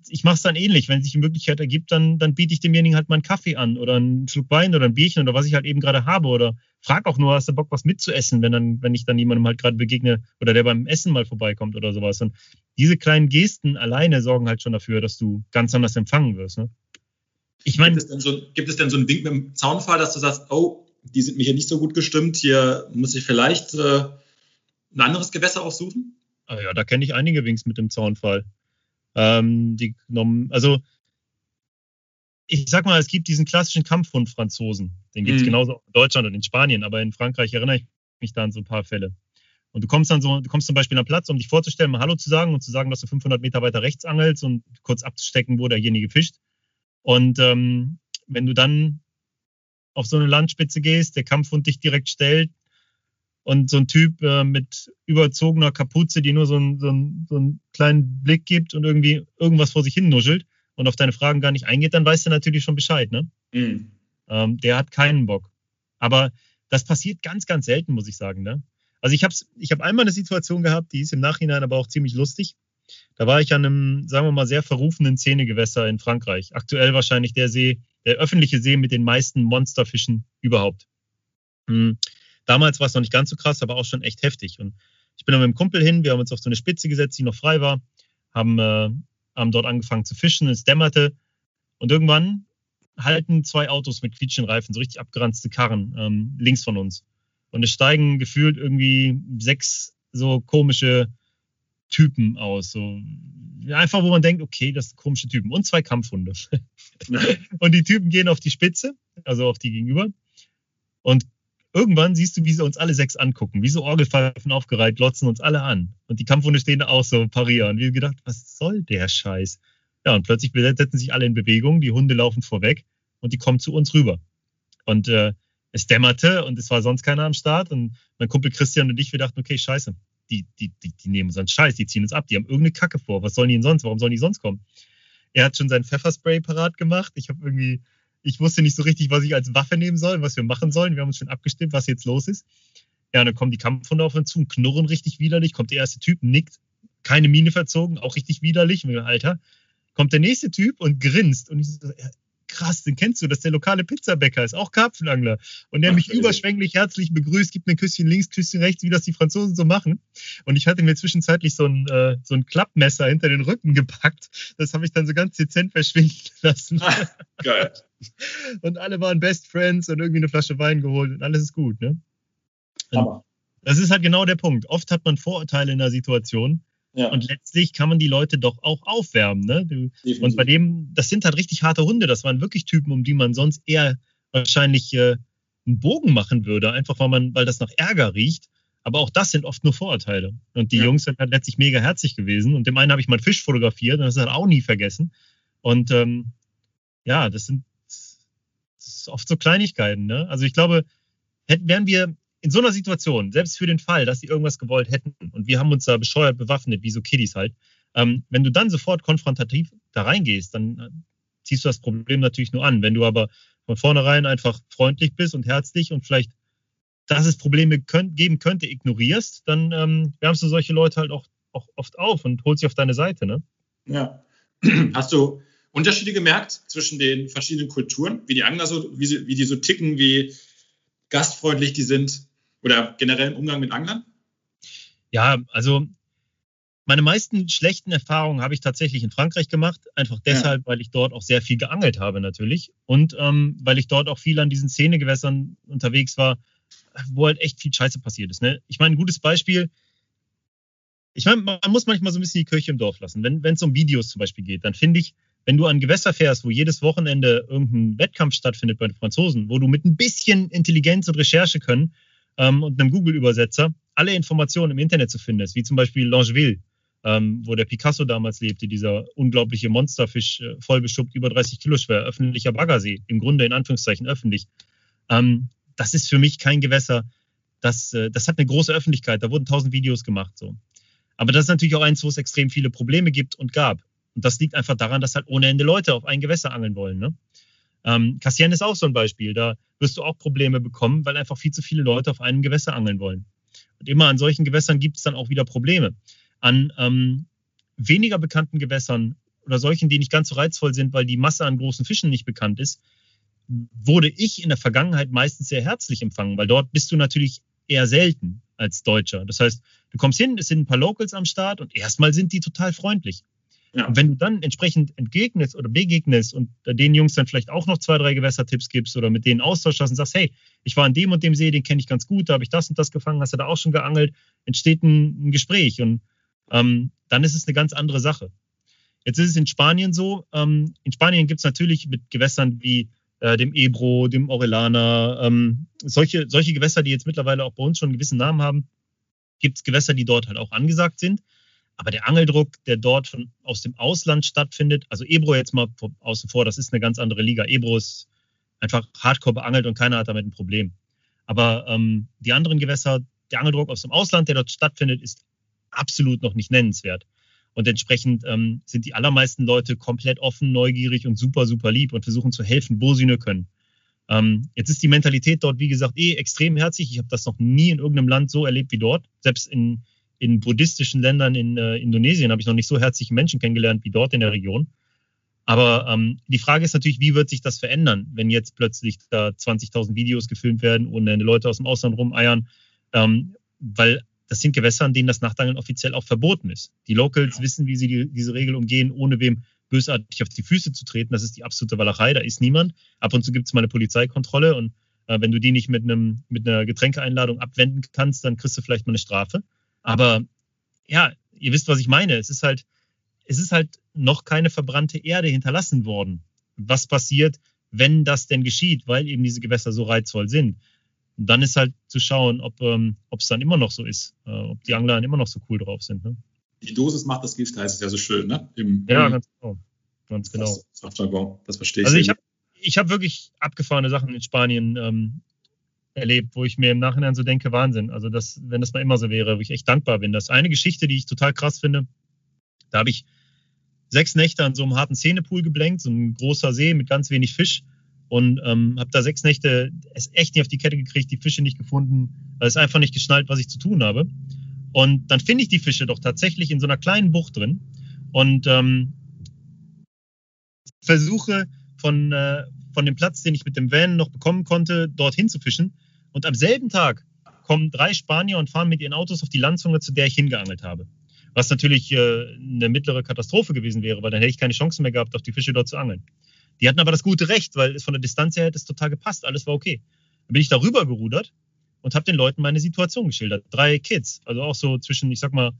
ich mache es dann ähnlich. Wenn sich die Möglichkeit ergibt, dann, dann biete ich demjenigen halt mal einen Kaffee an oder einen Schluck Wein oder ein Bierchen oder was ich halt eben gerade habe oder frag auch nur, hast du Bock, was mitzuessen, wenn dann, wenn ich dann jemandem halt gerade begegne oder der beim Essen mal vorbeikommt oder sowas. Und diese kleinen Gesten alleine sorgen halt schon dafür, dass du ganz anders empfangen wirst. Ne? Ich meine, gibt, so, gibt es denn so einen Wink mit dem Zaunfall, dass du sagst, oh, die sind mir hier nicht so gut gestimmt, hier muss ich vielleicht äh, ein anderes Gewässer aufsuchen? Ah ja, da kenne ich einige Winks mit dem Zaunfall. Ähm, die genommen, also ich sag mal, es gibt diesen klassischen Kampfhund-Franzosen. Den gibt es mhm. genauso in Deutschland und in Spanien, aber in Frankreich erinnere ich mich da an so ein paar Fälle. Und du kommst dann so, du kommst zum Beispiel an Platz, um dich vorzustellen, mal Hallo zu sagen und zu sagen, dass du 500 Meter weiter rechts angelst und kurz abzustecken, wo derjenige fischt. Und ähm, wenn du dann auf so eine Landspitze gehst, der Kampfhund dich direkt stellt, und so ein Typ äh, mit überzogener Kapuze, die nur so, ein, so, ein, so einen kleinen Blick gibt und irgendwie irgendwas vor sich hin nuschelt und auf deine Fragen gar nicht eingeht, dann weißt du natürlich schon Bescheid, ne? Mhm. Ähm, der hat keinen Bock. Aber das passiert ganz, ganz selten, muss ich sagen, ne? Also ich habe ich hab einmal eine Situation gehabt, die ist im Nachhinein aber auch ziemlich lustig. Da war ich an einem, sagen wir mal, sehr verrufenen Szenegewässer in Frankreich. Aktuell wahrscheinlich der See, der öffentliche See mit den meisten Monsterfischen überhaupt. Hm. Damals war es noch nicht ganz so krass, aber auch schon echt heftig. Und ich bin dann mit einem Kumpel hin, wir haben uns auf so eine Spitze gesetzt, die noch frei war, haben, äh, haben dort angefangen zu fischen, es dämmerte. Und irgendwann halten zwei Autos mit quietschenden Reifen, so richtig abgeranzte Karren, ähm, links von uns. Und es steigen gefühlt irgendwie sechs so komische Typen aus. So einfach, wo man denkt, okay, das sind komische Typen. Und zwei Kampfhunde. [laughs] und die Typen gehen auf die Spitze, also auf die gegenüber, und irgendwann siehst du, wie sie uns alle sechs angucken, wie so Orgelpfeifen aufgereiht, glotzen uns alle an. Und die Kampfhunde stehen da auch so parieren. Wir gedacht, was soll der Scheiß? Ja, und plötzlich setzen sich alle in Bewegung, die Hunde laufen vorweg und die kommen zu uns rüber. Und äh, es dämmerte und es war sonst keiner am Start. Und mein Kumpel Christian und ich, wir dachten, okay, scheiße, die, die, die, die nehmen unseren Scheiß, die ziehen uns ab, die haben irgendeine Kacke vor. Was sollen die denn sonst? Warum sollen die sonst kommen? Er hat schon sein Pfefferspray parat gemacht. Ich habe irgendwie, ich wusste nicht so richtig, was ich als Waffe nehmen soll, was wir machen sollen. Wir haben uns schon abgestimmt, was jetzt los ist. Ja, dann kommen die Kampfhunde auf uns zu und knurren richtig widerlich. Kommt der erste Typ, nickt, keine Miene verzogen, auch richtig widerlich. Alter, kommt der nächste Typ und grinst. Und ich so, krass, den kennst du, das ist der lokale Pizzabäcker, ist auch Karpfenangler. Und der Ach, mich ey. überschwänglich herzlich begrüßt, gibt mir ein Küsschen links, Küsschen rechts, wie das die Franzosen so machen. Und ich hatte mir zwischenzeitlich so ein, äh, so ein Klappmesser hinter den Rücken gepackt. Das habe ich dann so ganz dezent verschwinden [laughs] lassen. Ah, geil. und alle waren Best Friends und irgendwie eine Flasche Wein geholt und alles ist gut, ne? Das ist halt genau der Punkt. Oft hat man Vorurteile in der Situation, ja. Und letztlich kann man die Leute doch auch aufwärmen. Ne? Du, und bei dem, das sind halt richtig harte Hunde. Das waren wirklich Typen, um die man sonst eher wahrscheinlich äh, einen Bogen machen würde, einfach weil man, weil das nach Ärger riecht. Aber auch das sind oft nur Vorurteile. Und die ja. Jungs sind halt letztlich mega herzlich gewesen. Und dem einen habe ich mal einen Fisch fotografiert und das hat auch nie vergessen. Und ähm, ja, das sind das oft so Kleinigkeiten. Ne? Also ich glaube, hätten, wären wir in so einer Situation, selbst für den Fall, dass sie irgendwas gewollt hätten und wir haben uns da bescheuert bewaffnet, wie so Kiddies halt, ähm, wenn du dann sofort konfrontativ da reingehst, dann äh, ziehst du das Problem natürlich nur an. Wenn du aber von vornherein einfach freundlich bist und herzlich und vielleicht, dass es Probleme könnt, geben könnte, ignorierst, dann ähm, wärmst du solche Leute halt auch, auch oft auf und holst sie auf deine Seite. Ne? Ja. [clears throat] Hast du Unterschiede gemerkt zwischen den verschiedenen Kulturen, wie die Angler so, wie, sie, wie die so ticken, wie gastfreundlich die sind? Oder generell im Umgang mit Anglern? Ja, also meine meisten schlechten Erfahrungen habe ich tatsächlich in Frankreich gemacht, einfach deshalb, ja. weil ich dort auch sehr viel geangelt habe natürlich und ähm, weil ich dort auch viel an diesen Szenegewässern unterwegs war, wo halt echt viel Scheiße passiert ist. Ne? Ich meine, ein gutes Beispiel, ich meine, man muss manchmal so ein bisschen die Kirche im Dorf lassen. Wenn es um Videos zum Beispiel geht, dann finde ich, wenn du an Gewässer fährst, wo jedes Wochenende irgendein Wettkampf stattfindet bei den Franzosen, wo du mit ein bisschen Intelligenz und Recherche können ähm, und einem Google-Übersetzer alle Informationen im Internet zu finden ist, wie zum Beispiel Langeville, ähm, wo der Picasso damals lebte, dieser unglaubliche Monsterfisch, äh, voll beschuppt, über 30 Kilo schwer, öffentlicher Baggersee, im Grunde in Anführungszeichen öffentlich. Ähm, das ist für mich kein Gewässer. Das, äh, das hat eine große Öffentlichkeit, da wurden tausend Videos gemacht. So. Aber das ist natürlich auch eins, wo es extrem viele Probleme gibt und gab. Und das liegt einfach daran, dass halt ohne Ende Leute auf ein Gewässer angeln wollen. Ne? Ähm, Cassien ist auch so ein Beispiel. Da wirst du auch Probleme bekommen, weil einfach viel zu viele Leute auf einem Gewässer angeln wollen. Und immer an solchen Gewässern gibt es dann auch wieder Probleme. An ähm, weniger bekannten Gewässern oder solchen, die nicht ganz so reizvoll sind, weil die Masse an großen Fischen nicht bekannt ist, wurde ich in der Vergangenheit meistens sehr herzlich empfangen, weil dort bist du natürlich eher selten als Deutscher. Das heißt, du kommst hin, es sind ein paar Locals am Start und erstmal sind die total freundlich. Ja. Und wenn du dann entsprechend entgegnest oder begegnest und den Jungs dann vielleicht auch noch zwei, drei Gewässertipps gibst oder mit denen austauschst und sagst, hey, ich war an dem und dem See, den kenne ich ganz gut, da habe ich das und das gefangen, hast du da auch schon geangelt, entsteht ein, ein Gespräch und ähm, dann ist es eine ganz andere Sache. Jetzt ist es in Spanien so, ähm, in Spanien gibt es natürlich mit Gewässern wie äh, dem Ebro, dem Orellana, ähm, solche, solche Gewässer, die jetzt mittlerweile auch bei uns schon einen gewissen Namen haben, gibt es Gewässer, die dort halt auch angesagt sind. Aber der Angeldruck, der dort von, aus dem Ausland stattfindet, also Ebro jetzt mal außen vor, das ist eine ganz andere Liga. Ebro ist einfach hardcore beangelt und keiner hat damit ein Problem. Aber ähm, die anderen Gewässer, der Angeldruck aus dem Ausland, der dort stattfindet, ist absolut noch nicht nennenswert. Und entsprechend ähm, sind die allermeisten Leute komplett offen, neugierig und super, super lieb und versuchen zu helfen, wo sie nur können. Ähm, jetzt ist die Mentalität dort, wie gesagt, eh extrem herzlich. Ich habe das noch nie in irgendeinem Land so erlebt wie dort. Selbst in, in buddhistischen Ländern in äh, Indonesien habe ich noch nicht so herzliche Menschen kennengelernt wie dort in der Region. Aber ähm, die Frage ist natürlich, wie wird sich das verändern, wenn jetzt plötzlich da 20.000 Videos gefilmt werden und äh, Leute aus dem Ausland rumeiern, ähm, weil das sind Gewässer, an denen das Nachtangeln offiziell auch verboten ist. Die Locals wissen, wie sie die, diese Regel umgehen, ohne wem bösartig auf die Füße zu treten. Das ist die absolute Walachei, da ist niemand. Ab und zu gibt es mal eine Polizeikontrolle und äh, wenn du die nicht mit, einem, mit einer Getränkeeinladung abwenden kannst, dann kriegst du vielleicht mal eine Strafe. Aber ja, ihr wisst, was ich meine. Es ist halt, es ist halt noch keine verbrannte Erde hinterlassen worden. Was passiert, wenn das denn geschieht, weil eben diese Gewässer so reizvoll sind? Und dann ist halt zu schauen, ob ähm, es dann immer noch so ist, äh, ob die Angler dann immer noch so cool drauf sind. Ne? Die Dosis macht das Gift, heißt es ja so schön, ne? Im, ja, ganz genau. Ganz genau. Das, das verstehe ich. Also ich habe ich hab wirklich abgefahrene Sachen in Spanien ähm, erlebt, wo ich mir im Nachhinein so denke, Wahnsinn. Also das, wenn das mal immer so wäre, wo ich echt dankbar bin. Das ist eine Geschichte, die ich total krass finde. Da habe ich sechs Nächte an so einem harten Szenepool geblenkt, so ein großer See mit ganz wenig Fisch und ähm, habe da sechs Nächte es echt nicht auf die Kette gekriegt, die Fische nicht gefunden, weil es einfach nicht geschnallt, was ich zu tun habe. Und dann finde ich die Fische doch tatsächlich in so einer kleinen Bucht drin und ähm, versuche von, äh, von dem Platz, den ich mit dem Van noch bekommen konnte, dorthin zu fischen. Und am selben Tag kommen drei Spanier und fahren mit ihren Autos auf die Landzunge, zu der ich hingeangelt habe. Was natürlich äh, eine mittlere Katastrophe gewesen wäre, weil dann hätte ich keine Chance mehr gehabt, auf die Fische dort zu angeln. Die hatten aber das gute Recht, weil es von der Distanz her hätte es total gepasst, alles war okay. Dann bin ich darüber gerudert und habe den Leuten meine Situation geschildert. Drei Kids, also auch so zwischen, ich sag mal,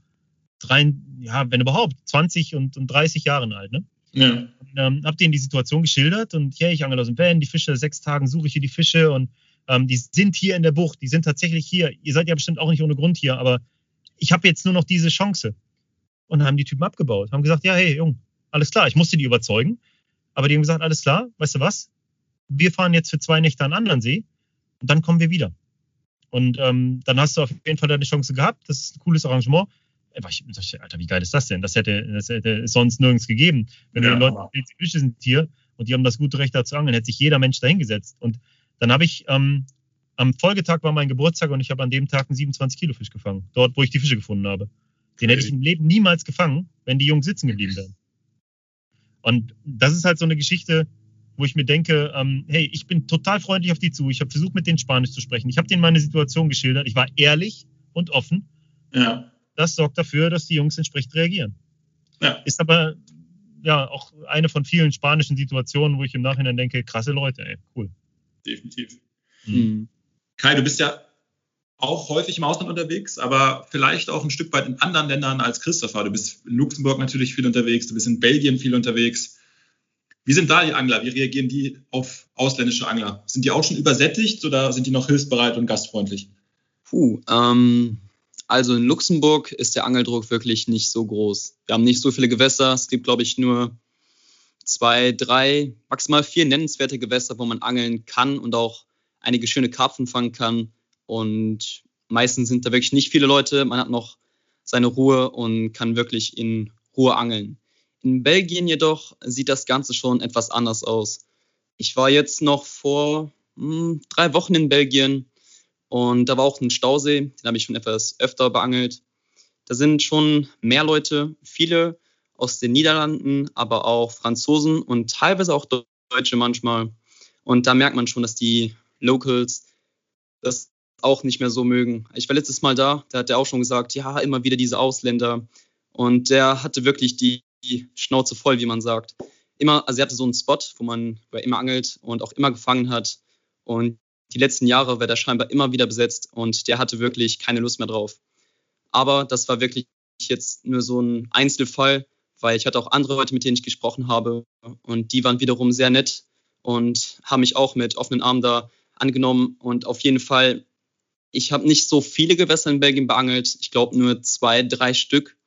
drei, ja, wenn überhaupt, 20 und, und 30 Jahren alt. Ne? Ja. Und, ähm, hab denen die Situation geschildert und ja, ich angel aus dem Van, die Fische, sechs Tagen suche ich hier die Fische und ähm, die sind hier in der Bucht, die sind tatsächlich hier. Ihr seid ja bestimmt auch nicht ohne Grund hier, aber ich habe jetzt nur noch diese Chance. Und dann haben die Typen abgebaut, haben gesagt, ja, hey, Jung, alles klar, ich musste die überzeugen, aber die haben gesagt, alles klar, weißt du was? Wir fahren jetzt für zwei Nächte an einen anderen See und dann kommen wir wieder. Und ähm, dann hast du auf jeden Fall deine Chance gehabt. Das ist ein cooles Arrangement. Alter, wie geil ist das denn? Das hätte, das hätte es sonst nirgends gegeben. Wenn ja, du den Leuten die Fische sind hier und die haben das gute Recht dazu angeln, hätte sich jeder Mensch dahingesetzt. Und dann habe ich ähm, am Folgetag war mein Geburtstag und ich habe an dem Tag einen 27 Kilo Fisch gefangen. Dort, wo ich die Fische gefunden habe. Den hätte ich im Leben niemals gefangen, wenn die Jungs sitzen geblieben wären. Und das ist halt so eine Geschichte, wo ich mir denke, ähm, hey, ich bin total freundlich auf die zu. Ich habe versucht, mit denen Spanisch zu sprechen. Ich habe denen meine Situation geschildert. Ich war ehrlich und offen. Ja. Das sorgt dafür, dass die Jungs entsprechend reagieren. Ja. Ist aber ja auch eine von vielen spanischen Situationen, wo ich im Nachhinein denke, krasse Leute, ey, cool. Definitiv. Mhm. Kai, du bist ja auch häufig im Ausland unterwegs, aber vielleicht auch ein Stück weit in anderen Ländern als Christopher. Du bist in Luxemburg natürlich viel unterwegs, du bist in Belgien viel unterwegs. Wie sind da die Angler? Wie reagieren die auf ausländische Angler? Sind die auch schon übersättigt oder sind die noch hilfsbereit und gastfreundlich? Puh, ähm, also in Luxemburg ist der Angeldruck wirklich nicht so groß. Wir haben nicht so viele Gewässer. Es gibt, glaube ich, nur zwei, drei, maximal vier nennenswerte Gewässer, wo man angeln kann und auch einige schöne Karpfen fangen kann. Und meistens sind da wirklich nicht viele Leute. Man hat noch seine Ruhe und kann wirklich in Ruhe angeln. In Belgien jedoch sieht das Ganze schon etwas anders aus. Ich war jetzt noch vor hm, drei Wochen in Belgien und da war auch ein Stausee, den habe ich schon etwas öfter beangelt. Da sind schon mehr Leute, viele aus den Niederlanden, aber auch Franzosen und teilweise auch Deutsche manchmal. Und da merkt man schon, dass die Locals das auch nicht mehr so mögen. Ich war letztes Mal da, da hat er auch schon gesagt, ja, immer wieder diese Ausländer. Und der hatte wirklich die Schnauze voll, wie man sagt. Immer, also er hatte so einen Spot, wo man wo er immer angelt und auch immer gefangen hat. Und die letzten Jahre war der scheinbar immer wieder besetzt und der hatte wirklich keine Lust mehr drauf. Aber das war wirklich jetzt nur so ein Einzelfall, weil ich hatte auch andere Leute, mit denen ich gesprochen habe und die waren wiederum sehr nett und haben mich auch mit offenen Armen da angenommen und auf jeden Fall, ich habe nicht so viele Gewässer in Belgien beangelt, ich glaube nur zwei, drei Stück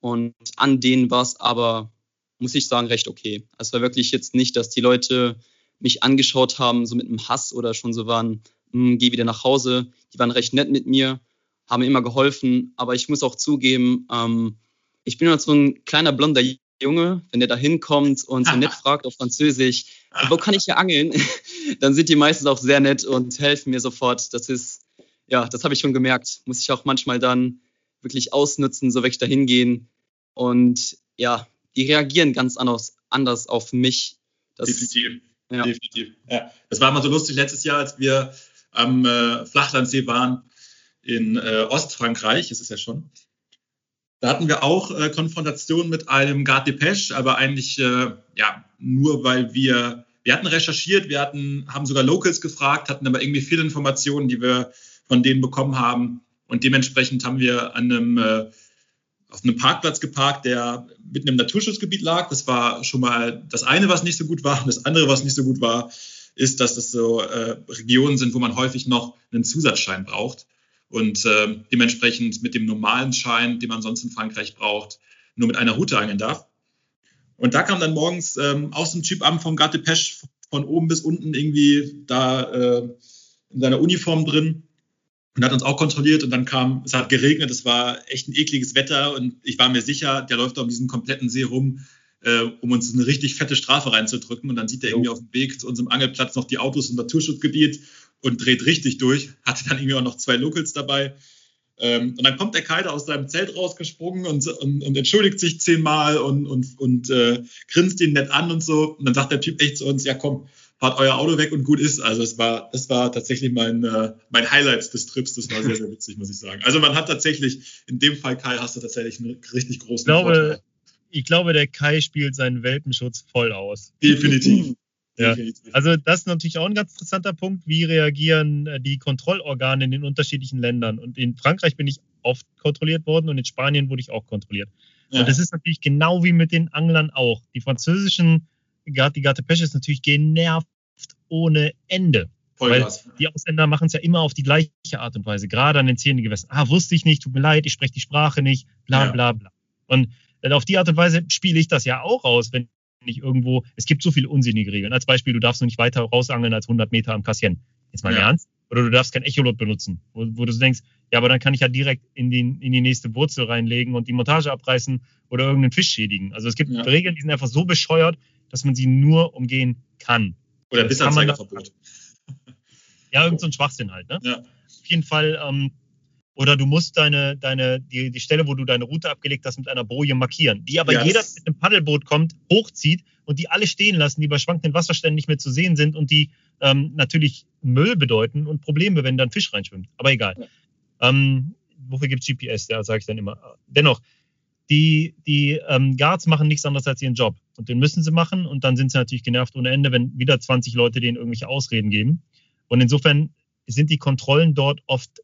und an denen war es aber, muss ich sagen, recht okay. Es war wirklich jetzt nicht, dass die Leute mich angeschaut haben, so mit einem Hass oder schon so waren, hm, geh wieder nach Hause. Die waren recht nett mit mir, haben immer geholfen. Aber ich muss auch zugeben, ähm, ich bin halt so ein kleiner blonder Junge, wenn der da hinkommt und so [laughs] nett fragt auf Französisch, wo kann ich hier angeln? [laughs] Dann sind die meistens auch sehr nett und helfen mir sofort. Das ist, ja, das habe ich schon gemerkt. Muss ich auch manchmal dann wirklich ausnutzen, so weg dahin gehen. Und ja, die reagieren ganz anders, anders auf mich. Das, definitiv. Ja. definitiv. Ja. Das war immer so lustig letztes Jahr, als wir am äh, Flachlandsee waren in äh, Ostfrankreich, ist es ja schon. Da hatten wir auch äh, Konfrontation mit einem Garde Depeche, aber eigentlich äh, ja nur, weil wir wir hatten recherchiert, wir hatten haben sogar Locals gefragt, hatten aber irgendwie viele Informationen, die wir von denen bekommen haben und dementsprechend haben wir an einem äh, auf einem Parkplatz geparkt, der mitten im Naturschutzgebiet lag. Das war schon mal das eine, was nicht so gut war. Und das andere, was nicht so gut war, ist, dass das so äh, Regionen sind, wo man häufig noch einen Zusatzschein braucht und äh, dementsprechend mit dem normalen Schein, den man sonst in Frankreich braucht, nur mit einer Route angeln darf. Und da kam dann morgens ähm, aus dem Typ an vom Garde Pesch von oben bis unten irgendwie da äh, in seiner Uniform drin und hat uns auch kontrolliert und dann kam, es hat geregnet, es war echt ein ekliges Wetter und ich war mir sicher, der läuft um diesen kompletten See rum, äh, um uns eine richtig fette Strafe reinzudrücken und dann sieht er irgendwie auf dem Weg zu unserem Angelplatz noch die Autos im Naturschutzgebiet und dreht richtig durch, hatte dann irgendwie auch noch zwei Locals dabei. Ähm, und dann kommt der Kaiser aus seinem Zelt rausgesprungen und, und, und entschuldigt sich zehnmal und, und, und äh, grinst ihn nett an und so. Und dann sagt der Typ echt zu uns, ja komm, fahrt euer Auto weg und gut ist. Also es war, das war tatsächlich mein, äh, mein Highlight des Trips. Das war sehr, sehr witzig, muss ich sagen. Also man hat tatsächlich, in dem Fall Kai, hast du tatsächlich einen richtig großen ich glaube, Vorteil. Ich glaube, der Kai spielt seinen Welpenschutz voll aus. Definitiv. Ja. Also das ist natürlich auch ein ganz interessanter Punkt. Wie reagieren äh, die Kontrollorgane in den unterschiedlichen Ländern? Und in Frankreich bin ich oft kontrolliert worden und in Spanien wurde ich auch kontrolliert. Ja. Und das ist natürlich genau wie mit den Anglern auch. Die französischen, die Garte Pesche ist natürlich genervt ohne Ende. Vollgas. Weil die Ausländer machen es ja immer auf die gleiche Art und Weise, gerade an den Zähnegewässern. Ah, wusste ich nicht, tut mir leid, ich spreche die Sprache nicht, bla bla bla. Und äh, auf die Art und Weise spiele ich das ja auch aus, wenn nicht irgendwo, es gibt so viele unsinnige Regeln. Als Beispiel, du darfst nur nicht weiter rausangeln als 100 Meter am Kassien. Jetzt mal ja. ernst. Oder du darfst kein Echolot benutzen, wo, wo, du denkst, ja, aber dann kann ich ja direkt in die, in die nächste Wurzel reinlegen und die Montage abreißen oder irgendeinen Fisch schädigen. Also es gibt ja. Regeln, die sind einfach so bescheuert, dass man sie nur umgehen kann. Oder Bissanzeigerverbot. [laughs] Ja, irgendein so Schwachsinn halt. Ne? Ja. Auf jeden Fall ähm, oder du musst deine, deine, die, die Stelle, wo du deine Route abgelegt hast, mit einer Boje markieren, die aber yes. jeder mit einem Paddelboot kommt, hochzieht und die alle stehen lassen, die bei schwankenden Wasserständen nicht mehr zu sehen sind und die ähm, natürlich Müll bedeuten und Probleme, wenn dann Fisch reinschwimmt. Aber egal. Ja. Ähm, wofür gibt es GPS? Ja, sage ich dann immer. Dennoch, die, die ähm, Guards machen nichts anderes als ihren Job. Und den müssen sie machen. Und dann sind sie natürlich genervt ohne Ende, wenn wieder 20 Leute denen irgendwelche Ausreden geben. Und insofern sind die Kontrollen dort oft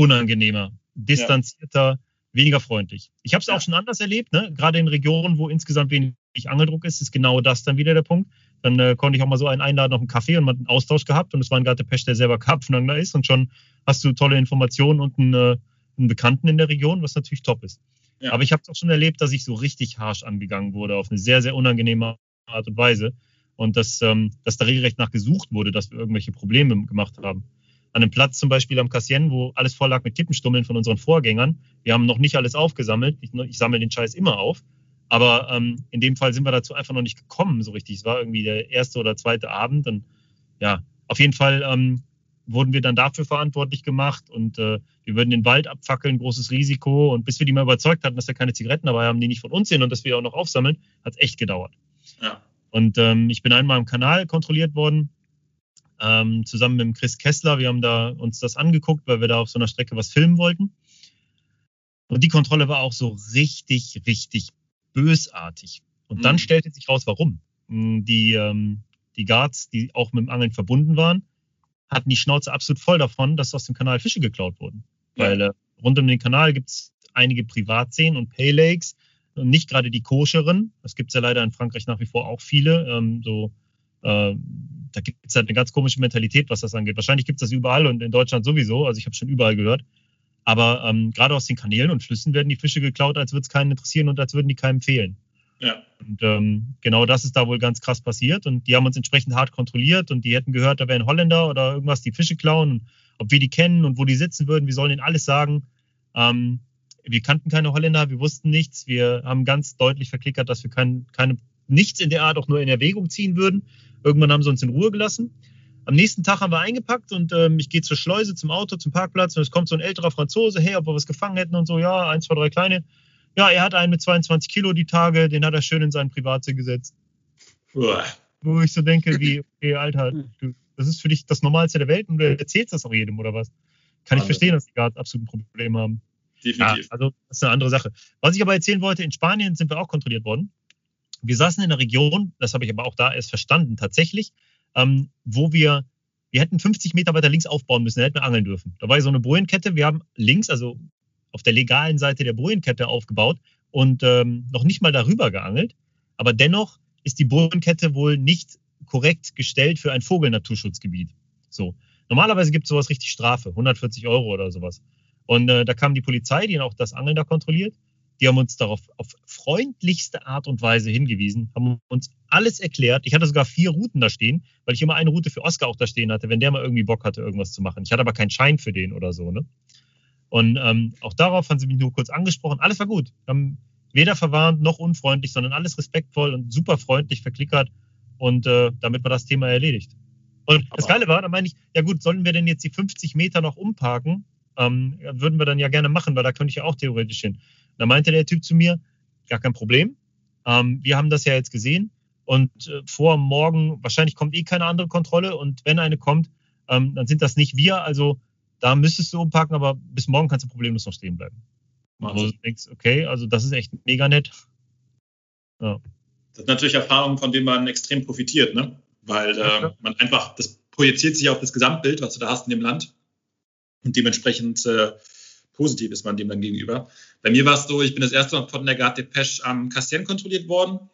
unangenehmer, distanzierter, ja. weniger freundlich. Ich habe es ja. auch schon anders erlebt, ne? gerade in Regionen, wo insgesamt wenig Angeldruck ist, ist genau das dann wieder der Punkt. Dann äh, konnte ich auch mal so einen einladen auf einen Kaffee und man hat einen Austausch gehabt und es war ein Gatte Pech, der selber Karpfenangler ist und schon hast du tolle Informationen und einen, äh, einen Bekannten in der Region, was natürlich top ist. Ja. Aber ich habe es auch schon erlebt, dass ich so richtig harsch angegangen wurde, auf eine sehr, sehr unangenehme Art und Weise. Und dass, ähm, dass da regelrecht nach gesucht wurde, dass wir irgendwelche Probleme gemacht haben an einem Platz zum Beispiel am Cassien, wo alles voll lag mit Kippenstummeln von unseren Vorgängern. Wir haben noch nicht alles aufgesammelt. Ich, ich sammle den Scheiß immer auf. Aber ähm, in dem Fall sind wir dazu einfach noch nicht gekommen, so richtig. Es war irgendwie der erste oder zweite Abend. Und ja, auf jeden Fall ähm, wurden wir dann dafür verantwortlich gemacht und äh, wir würden den Wald abfackeln, großes Risiko. Und bis wir die mal überzeugt hatten, dass wir keine Zigaretten dabei haben, die nicht von uns sind und dass wir auch noch aufsammeln, hat es echt gedauert. Ja. Und ähm, ich bin einmal im Kanal kontrolliert worden ähm, zusammen mit Chris Kessler. Wir haben da uns das angeguckt, weil wir da auf so einer Strecke was filmen wollten. Und die Kontrolle war auch so richtig, richtig bösartig. Und mhm. dann stellte sich raus, warum. Hm, die, ähm, die Guards, die auch mit dem Angeln verbunden waren, hatten die Schnauze absolut voll davon, dass aus dem Kanal Fische geklaut wurden. Ja. Weil äh, rund um den Kanal gibt es einige Privatseen und Pay Lakes und nicht gerade die koscheren. Das gibt es ja leider in Frankreich nach wie vor auch viele. Ähm, so äh, da gibt es halt eine ganz komische Mentalität, was das angeht. Wahrscheinlich gibt es das überall und in Deutschland sowieso. Also ich habe schon überall gehört. Aber ähm, gerade aus den Kanälen und Flüssen werden die Fische geklaut, als würde es keinen interessieren und als würden die keinem fehlen. Ja. Und ähm, genau das ist da wohl ganz krass passiert. Und die haben uns entsprechend hart kontrolliert und die hätten gehört, da wären Holländer oder irgendwas, die Fische klauen. Ob wir die kennen und wo die sitzen würden, wir sollen ihnen alles sagen. Ähm, wir kannten keine Holländer, wir wussten nichts. Wir haben ganz deutlich verklickert, dass wir kein, keine, nichts in der Art auch nur in Erwägung ziehen würden. Irgendwann haben sie uns in Ruhe gelassen. Am nächsten Tag haben wir eingepackt und ähm, ich gehe zur Schleuse, zum Auto, zum Parkplatz und es kommt so ein älterer Franzose, hey, ob wir was gefangen hätten und so, ja, eins, zwei, drei kleine. Ja, er hat einen mit 22 Kilo die Tage, den hat er schön in seinen Privatsee gesetzt. Uah. Wo ich so denke, wie, okay, Alter, du, das ist für dich das Normalste der Welt und du erzählst das auch jedem oder was? Kann ich verstehen, dass die gerade absolut ein Problem haben. Definitiv. Ja, also, das ist eine andere Sache. Was ich aber erzählen wollte, in Spanien sind wir auch kontrolliert worden wir saßen in einer Region, das habe ich aber auch da erst verstanden, tatsächlich, ähm, wo wir, wir hätten 50 Meter weiter links aufbauen müssen, da hätten wir angeln dürfen. Da war so eine Bojenkette, wir haben links, also auf der legalen Seite der Bojenkette aufgebaut und ähm, noch nicht mal darüber geangelt. Aber dennoch ist die Bojenkette wohl nicht korrekt gestellt für ein Vogelnaturschutzgebiet. So. Normalerweise gibt es sowas richtig Strafe, 140 Euro oder sowas. Und äh, da kam die Polizei, die auch das Angeln da kontrolliert Die haben uns darauf auf freundlichste Art und Weise hingewiesen, haben uns alles erklärt. Ich hatte sogar vier Routen da stehen, weil ich immer eine Route für Oscar auch da stehen hatte, wenn der mal irgendwie Bock hatte, irgendwas zu machen. Ich hatte aber keinen Schein für den oder so. Ne? Und ähm, auch darauf haben sie mich nur kurz angesprochen. Alles war gut. Haben weder verwarnt noch unfreundlich, sondern alles respektvoll und super freundlich verklickert. Und äh, damit war das Thema erledigt. Und das Geile war, da meine ich, ja gut, sollen wir denn jetzt die 50 Meter noch umparken? Ähm, würden wir dann ja gerne machen, weil da könnte ich ja auch theoretisch hin. Da meinte der Typ zu mir, gar kein Problem. Ähm, wir haben das ja jetzt gesehen und äh, vor morgen, wahrscheinlich kommt eh keine andere Kontrolle und wenn eine kommt, ähm, dann sind das nicht wir. Also da müsstest du umparken, aber bis morgen kannst du problemlos noch stehen bleiben. Also du denkst, okay, also das ist echt mega nett. Ja. Das sind natürlich Erfahrungen, von denen man extrem profitiert, ne? Weil äh, man einfach, das projiziert sich auf das Gesamtbild, was du da hast in dem Land. Und dementsprechend äh, positiv ist man dem dann gegenüber. Bei mir war es so, ich bin das erste Mal von der Garde Depeche am Castian kontrolliert worden.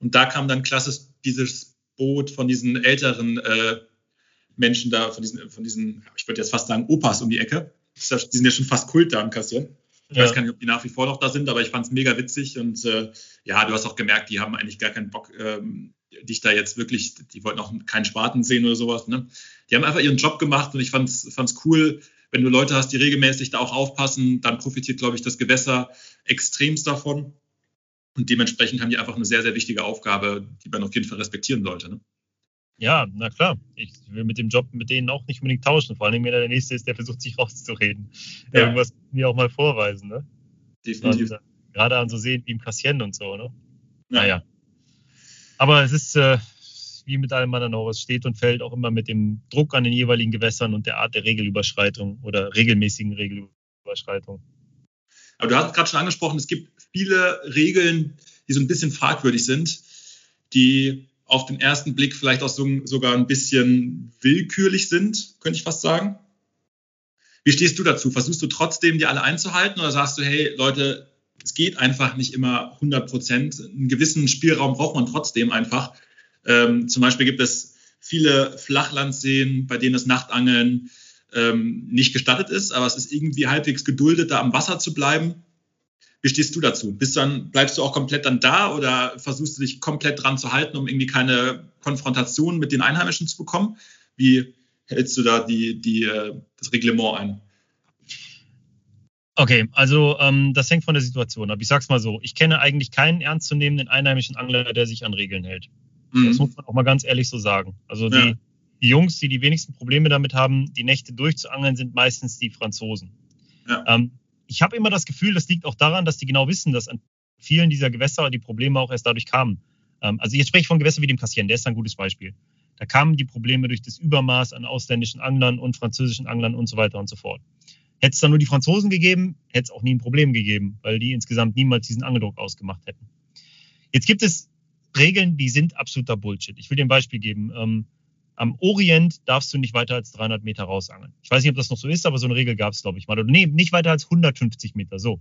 Und da kam dann klassisch dieses Boot von diesen älteren äh, Menschen da, von diesen, von diesen, ich würde jetzt fast sagen, Opas um die Ecke. Die sind ja schon fast Kult da am Castian. Ich ja. weiß gar nicht, ob die nach wie vor noch da sind, aber ich fand es mega witzig und äh, ja, du hast auch gemerkt, die haben eigentlich gar keinen Bock, ähm, dich da jetzt wirklich, die wollten auch keinen Spaten sehen oder sowas. Ne? Die haben einfach ihren Job gemacht und ich fand es cool, wenn du Leute hast, die regelmäßig da auch aufpassen, dann profitiert, glaube ich, das Gewässer extremst davon. Und dementsprechend haben die einfach eine sehr, sehr wichtige Aufgabe, die man auf jeden Fall respektieren sollte. Ne? Ja, na klar. Ich will mit dem Job mit denen auch nicht unbedingt tauschen. Vor allem, wenn der Nächste ist, der versucht, sich rauszureden. Ja. Irgendwas mir auch mal vorweisen. Ne? Definitiv. Und, gerade an so Seen wie im Kassien und so. Ne? Ja. Naja. Aber es ist, äh, wie mit auch, es steht und fällt auch immer mit dem Druck an den jeweiligen Gewässern und der Art der Regelüberschreitung oder regelmäßigen Regelüberschreitung. Aber du hast gerade schon angesprochen, es gibt viele Regeln, die so ein bisschen fragwürdig sind, die auf den ersten Blick vielleicht auch so, sogar ein bisschen willkürlich sind, könnte ich fast sagen. Wie stehst du dazu? Versuchst du trotzdem, die alle einzuhalten oder sagst du, hey Leute, es geht einfach nicht immer 100 Prozent. Einen gewissen Spielraum braucht man trotzdem einfach. Ähm, zum Beispiel gibt es viele Flachlandseen, bei denen das Nachtangeln ähm, nicht gestattet ist, aber es ist irgendwie halbwegs geduldet, da am Wasser zu bleiben. Wie stehst du dazu? Bist dann, bleibst du auch komplett dann da oder versuchst du dich komplett dran zu halten, um irgendwie keine Konfrontation mit den Einheimischen zu bekommen? Wie hältst du da die, die, äh, das Reglement ein? Okay, also ähm, das hängt von der Situation ab. Ich sag's mal so: Ich kenne eigentlich keinen ernstzunehmenden einheimischen Angler, der sich an Regeln hält. Mhm. Das muss man auch mal ganz ehrlich so sagen. Also die, ja. die, Jungs, die die wenigsten Probleme damit haben, die Nächte durchzuangeln, sind meistens die Franzosen. Ja. Ähm, ich habe immer das Gefühl, das liegt auch daran, dass die genau wissen, dass an vielen dieser Gewässer die Probleme auch erst dadurch kamen. Ähm, also jetzt spreche ich von Gewässern wie dem Cassien, der ist ein gutes Beispiel. Da kamen die Probleme durch das Übermaß an ausländischen Anglern und französischen Anglern und so weiter und so fort. Hätte es dann nur die Franzosen gegeben, hätte es auch nie ein Problem gegeben, weil die insgesamt niemals diesen Angeldruck ausgemacht hätten. Jetzt gibt es Regeln, die sind absoluter Bullshit. Ich will dir ein Beispiel geben. Ähm, am Orient darfst du nicht weiter als 300 Meter rausangeln. Ich weiß nicht, ob das noch so ist, aber so eine Regel gab es, glaube ich mal. Oder nee, nicht weiter als 150 Meter, so.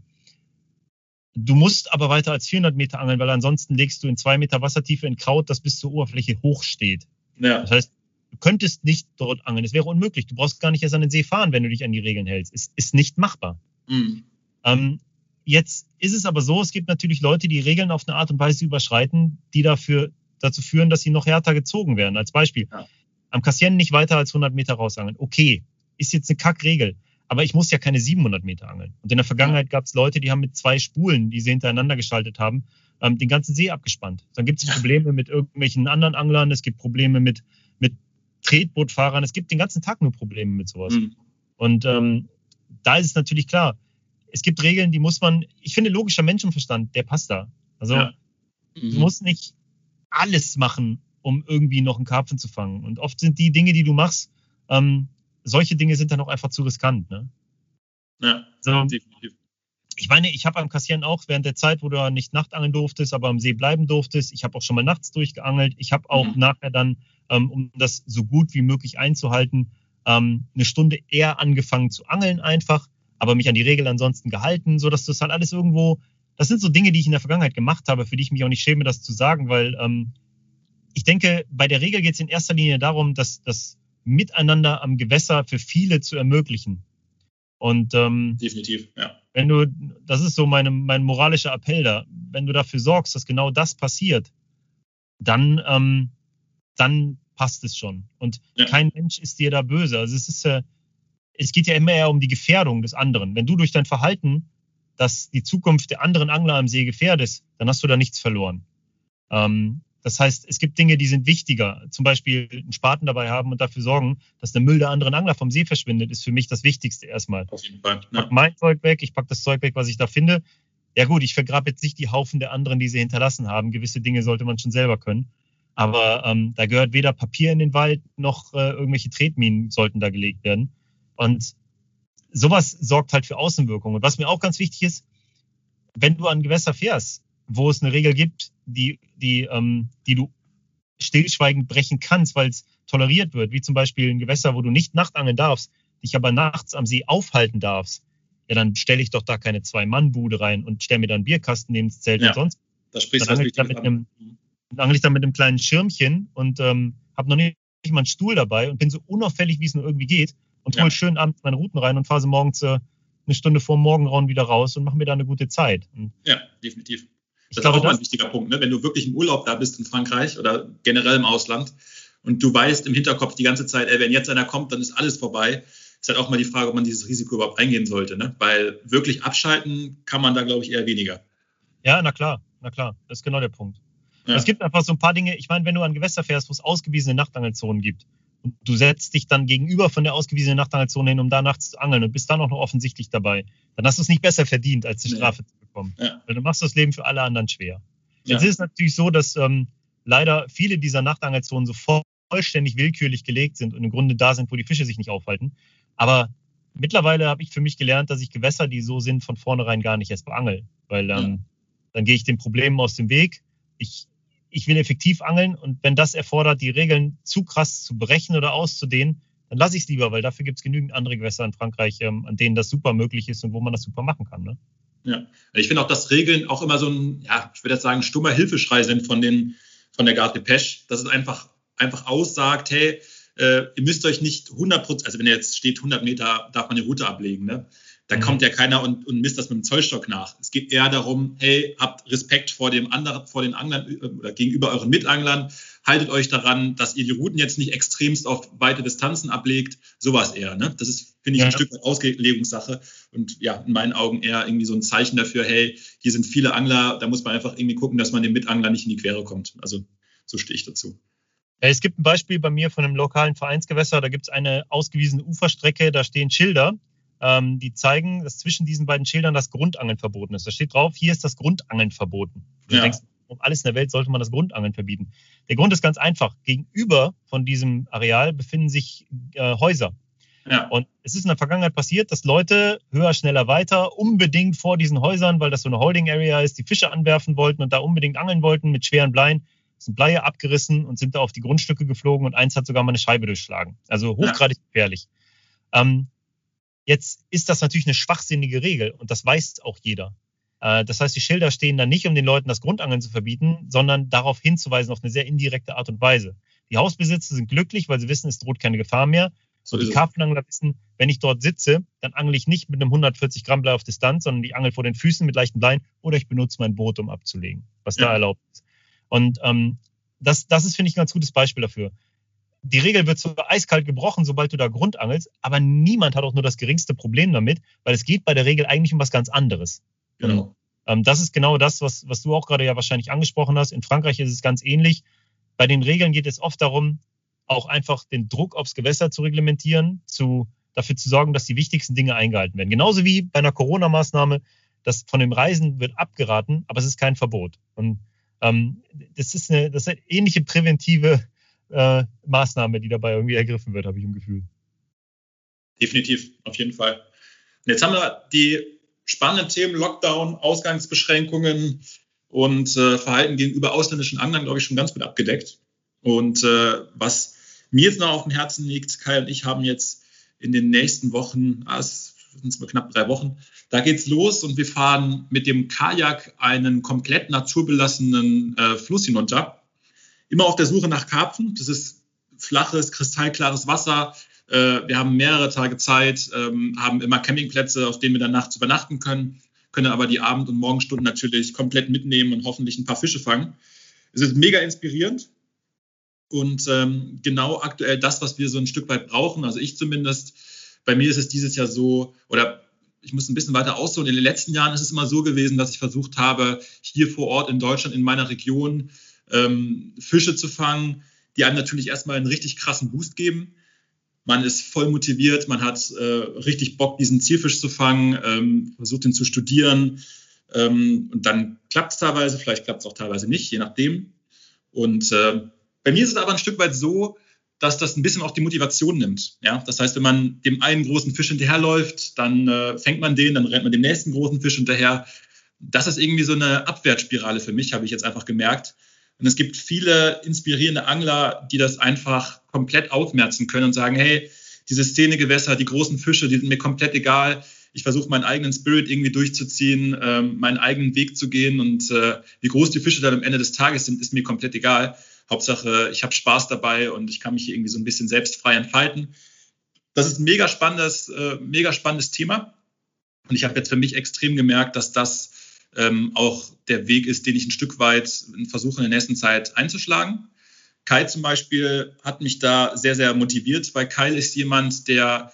Du musst aber weiter als 400 Meter angeln, weil ansonsten legst du in zwei Meter Wassertiefe in Kraut, das bis zur Oberfläche hoch steht. Ja. Das heißt, du könntest nicht dort angeln. Es wäre unmöglich. Du brauchst gar nicht erst an den See fahren, wenn du dich an die Regeln hältst. Es ist nicht machbar. Mhm. Ähm, Jetzt ist es aber so, es gibt natürlich Leute, die Regeln auf eine Art und Weise überschreiten, die dafür, dazu führen, dass sie noch härter gezogen werden. Als Beispiel, ja. am Kassieren nicht weiter als 100 Meter rausangeln. Okay, ist jetzt eine Kackregel. Aber ich muss ja keine 700 Meter angeln. Und in der Vergangenheit gab es Leute, die haben mit zwei Spulen, die sie hintereinander geschaltet haben, ähm, den ganzen See abgespannt. Dann gibt es Probleme mit irgendwelchen anderen Anglern, es gibt Probleme mit, mit Tretbootfahrern, es gibt den ganzen Tag nur Probleme mit sowas. Mhm. Und ähm, da ist es natürlich klar, es gibt Regeln, die muss man, ich finde, logischer Menschenverstand, der passt da. Also ja. mhm. du musst nicht alles machen, um irgendwie noch einen Karpfen zu fangen. Und oft sind die Dinge, die du machst, ähm, solche Dinge sind dann auch einfach zu riskant. Ne? Ja, also, definitiv. Ich meine, ich habe am Kassieren auch während der Zeit, wo du nicht Nachtangeln durftest, aber am See bleiben durftest, ich habe auch schon mal nachts durchgeangelt. Ich habe auch mhm. nachher dann, ähm, um das so gut wie möglich einzuhalten, ähm, eine Stunde eher angefangen zu angeln einfach, aber mich an die Regeln ansonsten gehalten, so dass das halt alles irgendwo, das sind so Dinge, die ich in der Vergangenheit gemacht habe, für die ich mich auch nicht schäme, das zu sagen, weil ähm, ich denke, bei der Regel geht es in erster Linie darum, dass das Miteinander am Gewässer für viele zu ermöglichen. Und ähm, definitiv, ja. wenn du, das ist so meine, mein moralischer Appell da, wenn du dafür sorgst, dass genau das passiert, dann, ähm, dann passt es schon. Und ja. kein Mensch ist dir da böse. Also es ist, äh, es geht ja immer eher um die Gefährdung des anderen. Wenn du durch dein Verhalten das die Zukunft der anderen Angler am See gefährdest, dann hast du da nichts verloren. Ähm, das heißt, es gibt Dinge, die sind wichtiger. Zum Beispiel einen Spaten dabei haben und dafür sorgen, dass der Müll der anderen Angler vom See verschwindet, ist für mich das Wichtigste erstmal. Auf jeden Fall. Ich pack mein Zeug weg, ich pack das Zeug weg, was ich da finde. Ja gut, ich vergrabe jetzt nicht die Haufen der anderen, die sie hinterlassen haben. Gewisse Dinge sollte man schon selber können. Aber ähm, da gehört weder Papier in den Wald noch äh, irgendwelche Tretminen sollten da gelegt werden. Und sowas sorgt halt für Außenwirkungen. Und was mir auch ganz wichtig ist, wenn du an Gewässer fährst, wo es eine Regel gibt, die, die, ähm, die du stillschweigend brechen kannst, weil es toleriert wird, wie zum Beispiel ein Gewässer, wo du nicht nachtangeln darfst, dich aber nachts am See aufhalten darfst, ja, dann stelle ich doch da keine Zwei-Mann-Bude rein und stelle mir dann einen Bierkasten neben das Zelt ja, und sonst. Da sprichst dann angel ich, da mit einem, angel ich dann mit einem kleinen Schirmchen und ähm, habe noch nicht mal einen Stuhl dabei und bin so unauffällig, wie es nur irgendwie geht und hole ja. schön abends meine Routen rein und fahre sie morgens äh, eine Stunde vor Morgenrauen wieder raus und mache mir da eine gute Zeit. Und ja, definitiv. Das glaube, ist auch das, ein wichtiger Punkt, ne? wenn du wirklich im Urlaub da bist in Frankreich oder generell im Ausland und du weißt im Hinterkopf die ganze Zeit, ey, wenn jetzt einer kommt, dann ist alles vorbei. Ist halt auch mal die Frage, ob man dieses Risiko überhaupt eingehen sollte, ne? weil wirklich abschalten kann man da, glaube ich, eher weniger. Ja, na klar, na klar, das ist genau der Punkt. Ja. Es gibt einfach so ein paar Dinge, ich meine, wenn du an Gewässer fährst, wo es ausgewiesene Nachtangelzonen gibt und du setzt dich dann gegenüber von der ausgewiesenen Nachtangelzone hin, um da nachts zu angeln und bist dann auch noch offensichtlich dabei, dann hast du es nicht besser verdient, als die Strafe nee. zu bekommen. Ja. Weil du machst das Leben für alle anderen schwer. Ja. Jetzt ist es natürlich so, dass ähm, leider viele dieser Nachtangelzonen so vollständig willkürlich gelegt sind und im Grunde da sind, wo die Fische sich nicht aufhalten. Aber mittlerweile habe ich für mich gelernt, dass ich Gewässer, die so sind, von vornherein gar nicht erst beangel. Weil ähm, ja. dann gehe ich den Problemen aus dem Weg. Ich ich will effektiv angeln und wenn das erfordert, die Regeln zu krass zu brechen oder auszudehnen, dann lasse ich es lieber, weil dafür gibt es genügend andere Gewässer in Frankreich, ähm, an denen das super möglich ist und wo man das super machen kann. Ne? Ja, ich finde auch, dass Regeln auch immer so ein, ja, ich würde jetzt sagen, stummer Hilfeschrei sind von, den, von der Garde Pesch, dass es einfach, einfach aussagt, hey, äh, ihr müsst euch nicht 100 Prozent, also wenn jetzt steht 100 Meter, darf man die Route ablegen, ne? Da mhm. kommt ja keiner und, und misst das mit dem Zollstock nach. Es geht eher darum, hey, habt Respekt vor dem anderen, vor den Anglern äh, oder gegenüber euren Mitanglern. Haltet euch daran, dass ihr die Routen jetzt nicht extremst auf weite Distanzen ablegt. Sowas eher. Ne? Das ist, finde ich, ja. ein Stück weit Auslegungssache und ja, in meinen Augen eher irgendwie so ein Zeichen dafür, hey, hier sind viele Angler, da muss man einfach irgendwie gucken, dass man dem Mitangler nicht in die Quere kommt. Also so stehe ich dazu. Es gibt ein Beispiel bei mir von einem lokalen Vereinsgewässer, da gibt es eine ausgewiesene Uferstrecke, da stehen Schilder ähm, die zeigen, dass zwischen diesen beiden Schildern das Grundangeln verboten ist. Da steht drauf, hier ist das Grundangeln verboten. Du ja. denkst, um alles in der Welt sollte man das Grundangeln verbieten. Der Grund ist ganz einfach. Gegenüber von diesem Areal befinden sich äh, Häuser. Ja. Und es ist in der Vergangenheit passiert, dass Leute höher, schneller, weiter unbedingt vor diesen Häusern, weil das so eine Holding Area ist, die Fische anwerfen wollten und da unbedingt angeln wollten mit schweren Bleien, sind Bleie abgerissen und sind da auf die Grundstücke geflogen und eins hat sogar mal eine Scheibe durchschlagen. Also hochgradig ja. gefährlich. Ähm, Jetzt ist das natürlich eine schwachsinnige Regel und das weiß auch jeder. Äh, das heißt, die Schilder stehen da nicht, um den Leuten das Grundangeln zu verbieten, sondern darauf hinzuweisen auf eine sehr indirekte Art und Weise. Die Hausbesitzer sind glücklich, weil sie wissen, es droht keine Gefahr mehr. So die Karpfenangler wissen, wenn ich dort sitze, dann angle ich nicht mit einem 140 Gramm Blei auf Distanz, sondern ich angel vor den Füßen mit leichten Bleien oder ich benutze mein Boot, um abzulegen, was ja. da erlaubt ist. Und ähm, das, das ist, finde ich, ein ganz gutes Beispiel dafür die Regel wird so eiskalt gebrochen, sobald du da Grundangelst, aber niemand hat auch nur das geringste Problem damit, weil es geht bei der Regel eigentlich um was ganz anderes. Genau. Ähm, das ist genau das, was, was du auch gerade ja wahrscheinlich angesprochen hast. In Frankreich ist es ganz ähnlich. Bei den Regeln geht es oft darum, auch einfach den Druck aufs Gewässer zu reglementieren, zu, dafür zu sorgen, dass die wichtigsten Dinge eingehalten werden. Genauso wie bei einer Corona-Maßnahme, das von dem Reisen wird abgeraten, aber es ist kein Verbot. Und ähm, das ist eine, das ist eine ähnliche präventive äh, Maßnahme, die dabei irgendwie ergriffen wird, habe ich im Gefühl. Definitiv, auf jeden Fall. Und jetzt haben wir die spannenden Themen Lockdown, Ausgangsbeschränkungen und äh, Verhalten gegenüber ausländischen Anglern, glaube ich, schon ganz gut abgedeckt. Und äh, was mir jetzt noch auf dem Herzen liegt, Kai und ich haben jetzt in den nächsten Wochen, ah, es sind mal knapp drei Wochen, da geht's los und wir fahren mit dem Kajak einen komplett naturbelassenen äh, Fluss hinunter immer auf der Suche nach Karpfen. Das ist flaches, kristallklares Wasser, Äh, wir haben mehrere Tage Zeit, ähm, haben immer Campingplätze, auf denen wir dann nachts übernachten können, können aber die Abend- und Morgenstunden natürlich komplett mitnehmen und hoffentlich ein paar Fische fangen. Es ist mega inspirierend und ähm, genau aktuell das, was wir so ein Stück weit brauchen. Also ich zumindest, bei mir ist es dieses Jahr so, oder ich muss ein bisschen weiter ausholen. In den letzten Jahren ist es immer so gewesen, dass ich versucht habe, hier vor Ort in Deutschland, in meiner Region, ähm, Fische zu fangen, die einem natürlich erstmal einen richtig krassen Boost geben. Man ist voll motiviert, man hat äh, richtig Bock, diesen Zielfisch zu fangen, ähm, versucht ihn zu studieren. Ähm, und dann klappt es teilweise, vielleicht klappt es auch teilweise nicht, je nachdem. Und äh, bei mir ist es aber ein Stück weit so, dass das ein bisschen auch die Motivation nimmt. Ja? Das heißt, wenn man dem einen großen Fisch hinterherläuft, dann äh, fängt man den, dann rennt man dem nächsten großen Fisch hinterher. Das ist irgendwie so eine Abwärtsspirale für mich, habe ich jetzt einfach gemerkt. Und es gibt viele inspirierende Angler, die das einfach komplett ausmerzen können und sagen, hey, diese Szenegewässer, die großen Fische, die sind mir komplett egal. Ich versuche meinen eigenen Spirit irgendwie durchzuziehen, ähm, meinen eigenen Weg zu gehen und äh, wie groß die Fische dann am Ende des Tages sind, ist mir komplett egal. Hauptsache, ich habe Spaß dabei und ich kann mich hier irgendwie so ein bisschen selbstfrei entfalten. Das ist ein mega spannendes, äh, mega spannendes Thema. Und ich habe jetzt für mich extrem gemerkt, dass das ähm, auch der Weg ist, den ich ein Stück weit versuche in der nächsten Zeit einzuschlagen. Kai zum Beispiel hat mich da sehr, sehr motiviert, weil Kai ist jemand, der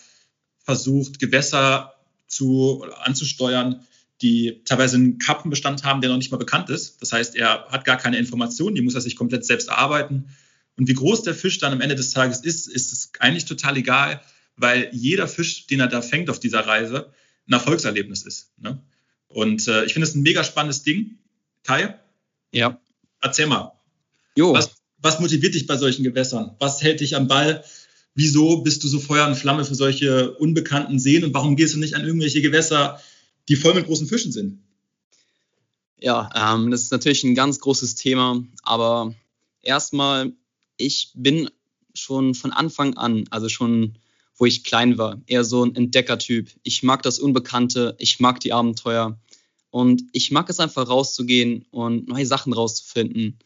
versucht, Gewässer zu, anzusteuern, die teilweise einen Kappenbestand haben, der noch nicht mal bekannt ist. Das heißt, er hat gar keine Informationen, die muss er sich komplett selbst erarbeiten. Und wie groß der Fisch dann am Ende des Tages ist, ist es eigentlich total egal, weil jeder Fisch, den er da fängt auf dieser Reise, ein Erfolgserlebnis ist. Ne? Und äh, ich finde es ein mega spannendes Ding. Kai? Ja. Erzähl mal. Jo. Was, was motiviert dich bei solchen Gewässern? Was hält dich am Ball? Wieso bist du so Feuer und Flamme für solche unbekannten Seen und warum gehst du nicht an irgendwelche Gewässer, die voll mit großen Fischen sind. Ja, ähm, das ist natürlich ein ganz großes Thema, aber erstmal, ich bin schon von Anfang an, also schon wo ich klein war, eher so ein Entdeckertyp. Ich mag das Unbekannte, ich mag die Abenteuer und ich mag es einfach rauszugehen und neue Sachen rauszufinden.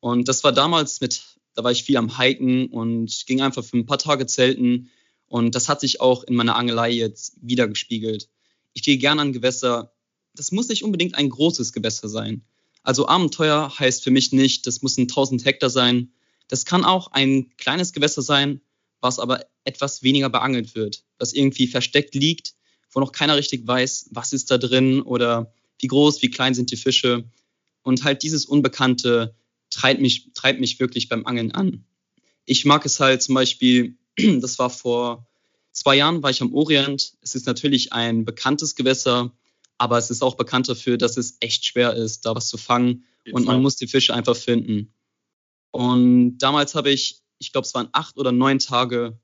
Und das war damals mit, da war ich viel am Hiken und ging einfach für ein paar Tage zelten und das hat sich auch in meiner Angelei jetzt wiedergespiegelt ich gehe gerne an Gewässer. Das muss nicht unbedingt ein großes Gewässer sein. Also Abenteuer heißt für mich nicht, das muss ein 1000 Hektar sein. Das kann auch ein kleines Gewässer sein, was aber etwas weniger beangelt wird, was irgendwie versteckt liegt, wo noch keiner richtig weiß, was ist da drin oder wie groß, wie klein sind die Fische. Und halt dieses Unbekannte treibt mich, treibt mich wirklich beim Angeln an. Ich mag es halt zum Beispiel, [clears throat] das war vor zwei Jahren war ich am Orient. Es ist natürlich ein bekanntes Gewässer, aber es ist auch bekannt dafür, dass es echt schwer ist, da was zu fangen und man muss die Fische einfach finden. Und damals habe ich, ich glaube, es waren acht oder neun Tage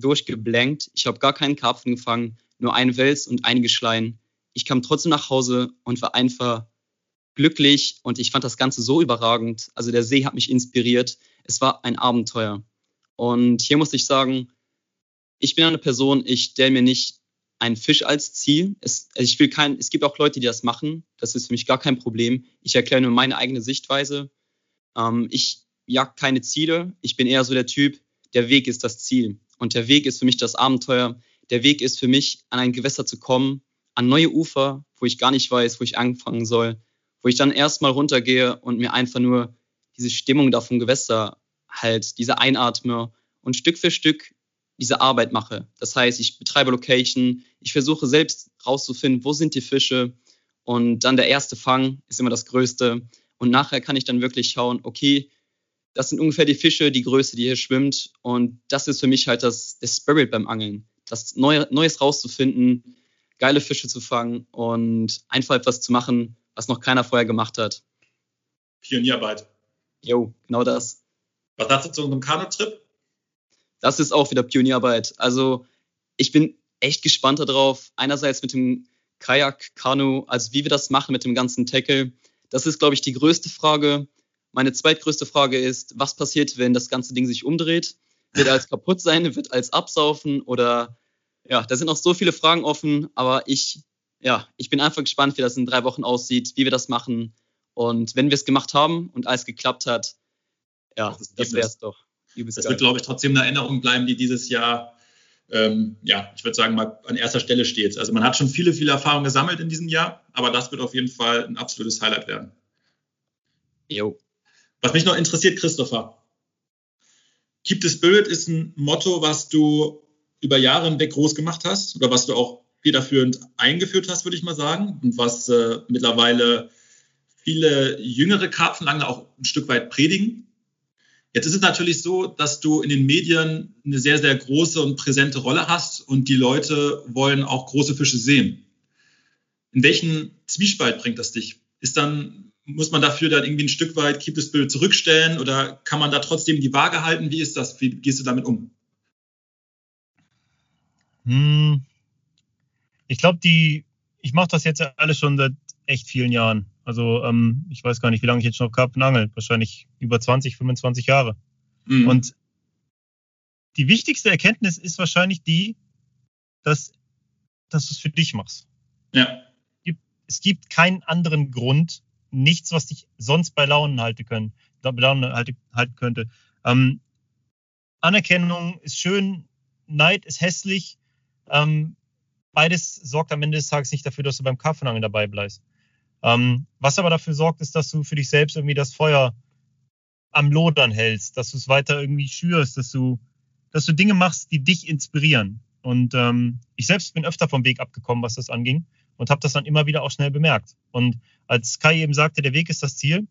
durchgeblankt. Ich habe gar keinen Karpfen gefangen, nur einen Wels und einige Schleien. Ich kam trotzdem nach Hause und war einfach glücklich und ich fand das Ganze so überragend. Also der See hat mich inspiriert. Es war ein Abenteuer. Und hier muss ich sagen, ich bin eine Person, ich stelle mir nicht einen Fisch als Ziel. Es, also ich will kein, es gibt auch Leute, die das machen. Das ist für mich gar kein Problem. Ich erkläre nur meine eigene Sichtweise. Ähm, ich jag keine Ziele. Ich bin eher so der Typ, der Weg ist das Ziel. Und der Weg ist für mich das Abenteuer. Der Weg ist für mich, an ein Gewässer zu kommen, an neue Ufer, wo ich gar nicht weiß, wo ich anfangen soll, wo ich dann erstmal runtergehe und mir einfach nur diese Stimmung da vom Gewässer halt, diese einatme und Stück für Stück diese Arbeit mache. Das heißt, ich betreibe Location, ich versuche selbst rauszufinden, wo sind die Fische und dann der erste Fang ist immer das Größte und nachher kann ich dann wirklich schauen, okay, das sind ungefähr die Fische, die Größe, die hier schwimmt und das ist für mich halt das, der Spirit beim Angeln, das Neue, Neues rauszufinden, geile Fische zu fangen und einfach etwas zu machen, was noch keiner vorher gemacht hat. Pionierarbeit. Jo, genau das. Was sagst du zu unserem Kanutrip? das ist auch wieder Pionierarbeit. Also ich bin echt gespannt darauf. Einerseits mit dem Kajak, Kanu, also wie wir das machen mit dem ganzen Tackle. Das ist, glaube ich, die größte Frage. Meine zweitgrößte Frage ist, was passiert, wenn das ganze Ding sich umdreht? Wird als [laughs] kaputt sein, wird als absaufen oder ja, da sind noch so viele Fragen offen, aber ich, ja, ich bin einfach gespannt, wie das in drei Wochen aussieht, wie wir das machen. Und wenn wir es gemacht haben und alles geklappt hat, ja, das, das wäre es doch. Das wird, glaube ich, trotzdem eine Erinnerung bleiben, die dieses Jahr ähm, ja, ich würde sagen, mal an erster Stelle steht. Also man hat schon viele, viele Erfahrungen gesammelt in diesem Jahr, aber das wird auf jeden Fall ein absolutes Highlight werden. Jo. Was mich noch interessiert, Christopher. Keep the Spirit ist ein Motto, was du über Jahre hinweg groß gemacht hast oder was du auch federführend eingeführt hast, würde ich mal sagen, und was äh, mittlerweile viele jüngere Karpfenangler auch ein Stück weit predigen. Jetzt ist es natürlich so, dass du in den Medien eine sehr, sehr große und präsente Rolle hast und die Leute wollen auch große Fische sehen. In welchen Zwiespalt bringt das dich? Ist dann, muss man dafür dann irgendwie ein Stück weit Keep the Spirit zurückstellen oder kann man da trotzdem die Waage halten? Wie ist das? Wie gehst du damit um? Hm. Ich glaube, die, ich mache das jetzt ja alles schon seit echt vielen Jahren. Also ähm, ich weiß gar nicht, wie lange ich jetzt schon auf Karpfen angel. Wahrscheinlich über 20, 25 Jahre. Mhm. Und die wichtigste Erkenntnis ist wahrscheinlich die, dass, dass du es für dich machst. Ja. Es gibt keinen anderen Grund, nichts, was dich sonst bei Launen halten können, Launen halten, halten könnte. Ähm, Anerkennung ist schön, Neid ist hässlich. Ähm, beides sorgt am Ende des Tages nicht dafür, dass du beim Karpfenangeln dabei bleibst. Ähm, was aber dafür sorgt, ist, dass du für dich selbst irgendwie das Feuer am Lodern hältst, dass du es weiter irgendwie schürst, dass du, dass du Dinge machst, die dich inspirieren. Und ähm, ich selbst bin öfter vom Weg abgekommen, was das anging, und habe das dann immer wieder auch schnell bemerkt. Und als Kai eben sagte, der Weg ist das Ziel,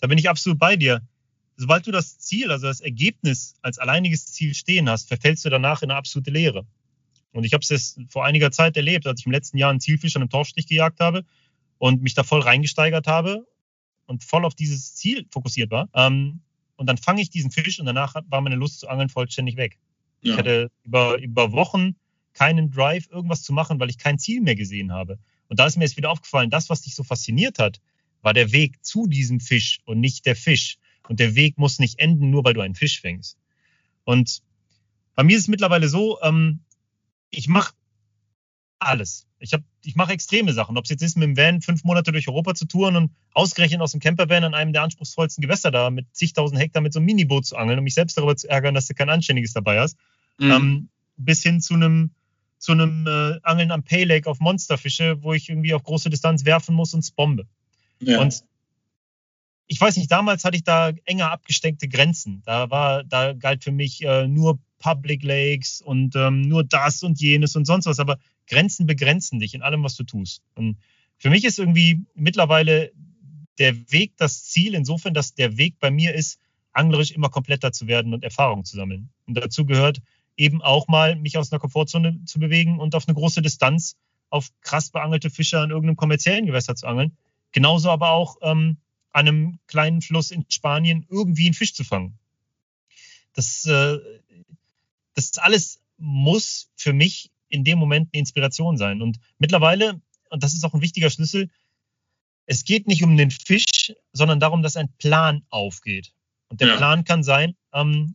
da bin ich absolut bei dir. Sobald du das Ziel, also das Ergebnis als alleiniges Ziel stehen hast, verfällst du danach in eine absolute Leere. Und ich habe es jetzt vor einiger Zeit erlebt, als ich im letzten Jahr einen Zielfisch an einem Torfstich gejagt habe und mich da voll reingesteigert habe und voll auf dieses Ziel fokussiert war. Ähm, und dann fange ich diesen Fisch und danach war meine Lust zu angeln vollständig weg. Ja. Ich hatte über, über Wochen keinen Drive, irgendwas zu machen, weil ich kein Ziel mehr gesehen habe. Und da ist mir jetzt wieder aufgefallen, das, was dich so fasziniert hat, war der Weg zu diesem Fisch und nicht der Fisch. Und der Weg muss nicht enden, nur weil du einen Fisch fängst. Und bei mir ist es mittlerweile so, ähm, ich mache alles. Ich, hab, ich mache extreme Sachen. Ob es jetzt ist, mit dem Van fünf Monate durch Europa zu touren und ausgerechnet aus dem Campervan an einem der anspruchsvollsten Gewässer da mit zigtausend Hektar mit so einem Miniboot zu angeln und mich selbst darüber zu ärgern, dass du kein Anständiges dabei hast, mhm. ähm, bis hin zu einem zu einem äh, Angeln am Pay Lake auf Monsterfische, wo ich irgendwie auf große Distanz werfen muss und bombe. Ja. Und ich weiß nicht, damals hatte ich da enger abgesteckte Grenzen. Da war, da galt für mich äh, nur Public Lakes und ähm, nur das und jenes und sonst was. Aber Grenzen begrenzen dich in allem, was du tust. Und für mich ist irgendwie mittlerweile der Weg das Ziel, insofern, dass der Weg bei mir ist, anglerisch immer kompletter zu werden und Erfahrung zu sammeln. Und dazu gehört eben auch mal, mich aus einer Komfortzone zu bewegen und auf eine große Distanz auf krass beangelte Fische an irgendeinem kommerziellen Gewässer zu angeln. Genauso aber auch ähm, an einem kleinen Fluss in Spanien irgendwie einen Fisch zu fangen. Das, äh, das alles muss für mich in dem Moment eine Inspiration sein. Und mittlerweile, und das ist auch ein wichtiger Schlüssel, es geht nicht um den Fisch, sondern darum, dass ein Plan aufgeht. Und der ja. Plan kann sein, ähm,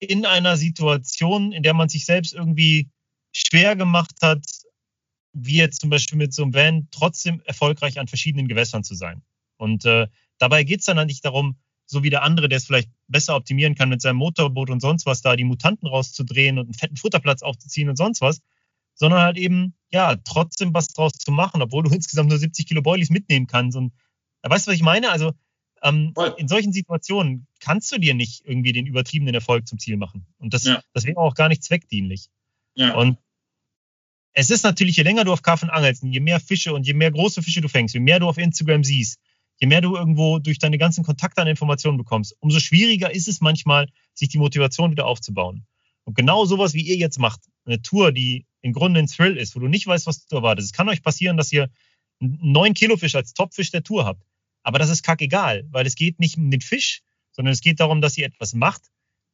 in einer Situation, in der man sich selbst irgendwie schwer gemacht hat, wie jetzt zum Beispiel mit so einem Van, trotzdem erfolgreich an verschiedenen Gewässern zu sein. Und äh, dabei geht es dann nicht darum, so wie der andere, der es vielleicht besser optimieren kann mit seinem Motorboot und sonst was, da die Mutanten rauszudrehen und einen fetten Futterplatz aufzuziehen und sonst was, sondern halt eben, ja, trotzdem was draus zu machen, obwohl du [laughs] insgesamt nur 70 Kilo Boilies mitnehmen kannst. Und weißt du, was ich meine? Also ähm, in solchen Situationen kannst du dir nicht irgendwie den übertriebenen Erfolg zum Ziel machen. Und das, ja. das wäre auch gar nicht zweckdienlich. Ja. Und es ist natürlich, je länger du auf Karpfen angelst, je mehr Fische und je mehr große Fische du fängst, je mehr du auf Instagram siehst, je mehr du irgendwo durch deine ganzen Kontakte an Informationen bekommst, umso schwieriger ist es manchmal, sich die Motivation wieder aufzubauen. Und genau sowas, wie ihr jetzt macht, eine Tour, die im Grunde ein Thrill ist, wo du nicht weißt, was du erwartest. Es kann euch passieren, dass ihr einen 9 Kilo Fisch als Topfisch der Tour habt. Aber das ist kackegal, weil es geht nicht um den Fisch, sondern es geht darum, dass ihr etwas macht,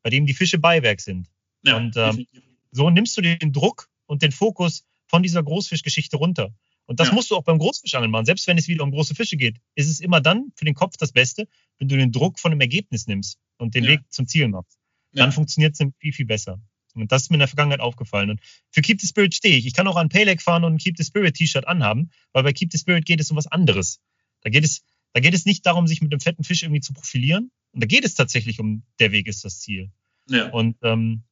bei dem die Fische Beiwerk sind. Ja, und ähm, so nimmst du den Druck und den Fokus von dieser Großfischgeschichte runter. Und das ja. musst du auch beim Großfischangeln machen. Selbst wenn es wieder um große Fische geht, ist es immer dann für den Kopf das Beste, wenn du den Druck von einem Ergebnis nimmst und den ja. Weg zum Ziel machst. Dann funktioniert es viel, viel besser. Und das ist mir in der Vergangenheit aufgefallen. Und für Keep the Spirit stehe ich. Ich kann auch an Paylake fahren und ein Keep the Spirit T-Shirt anhaben, weil bei Keep the Spirit geht es um was anderes. Da geht es, da geht es nicht darum, sich mit einem fetten Fisch irgendwie zu profilieren. Und da geht es tatsächlich um, der Weg ist das Ziel. Ja. Und ähm,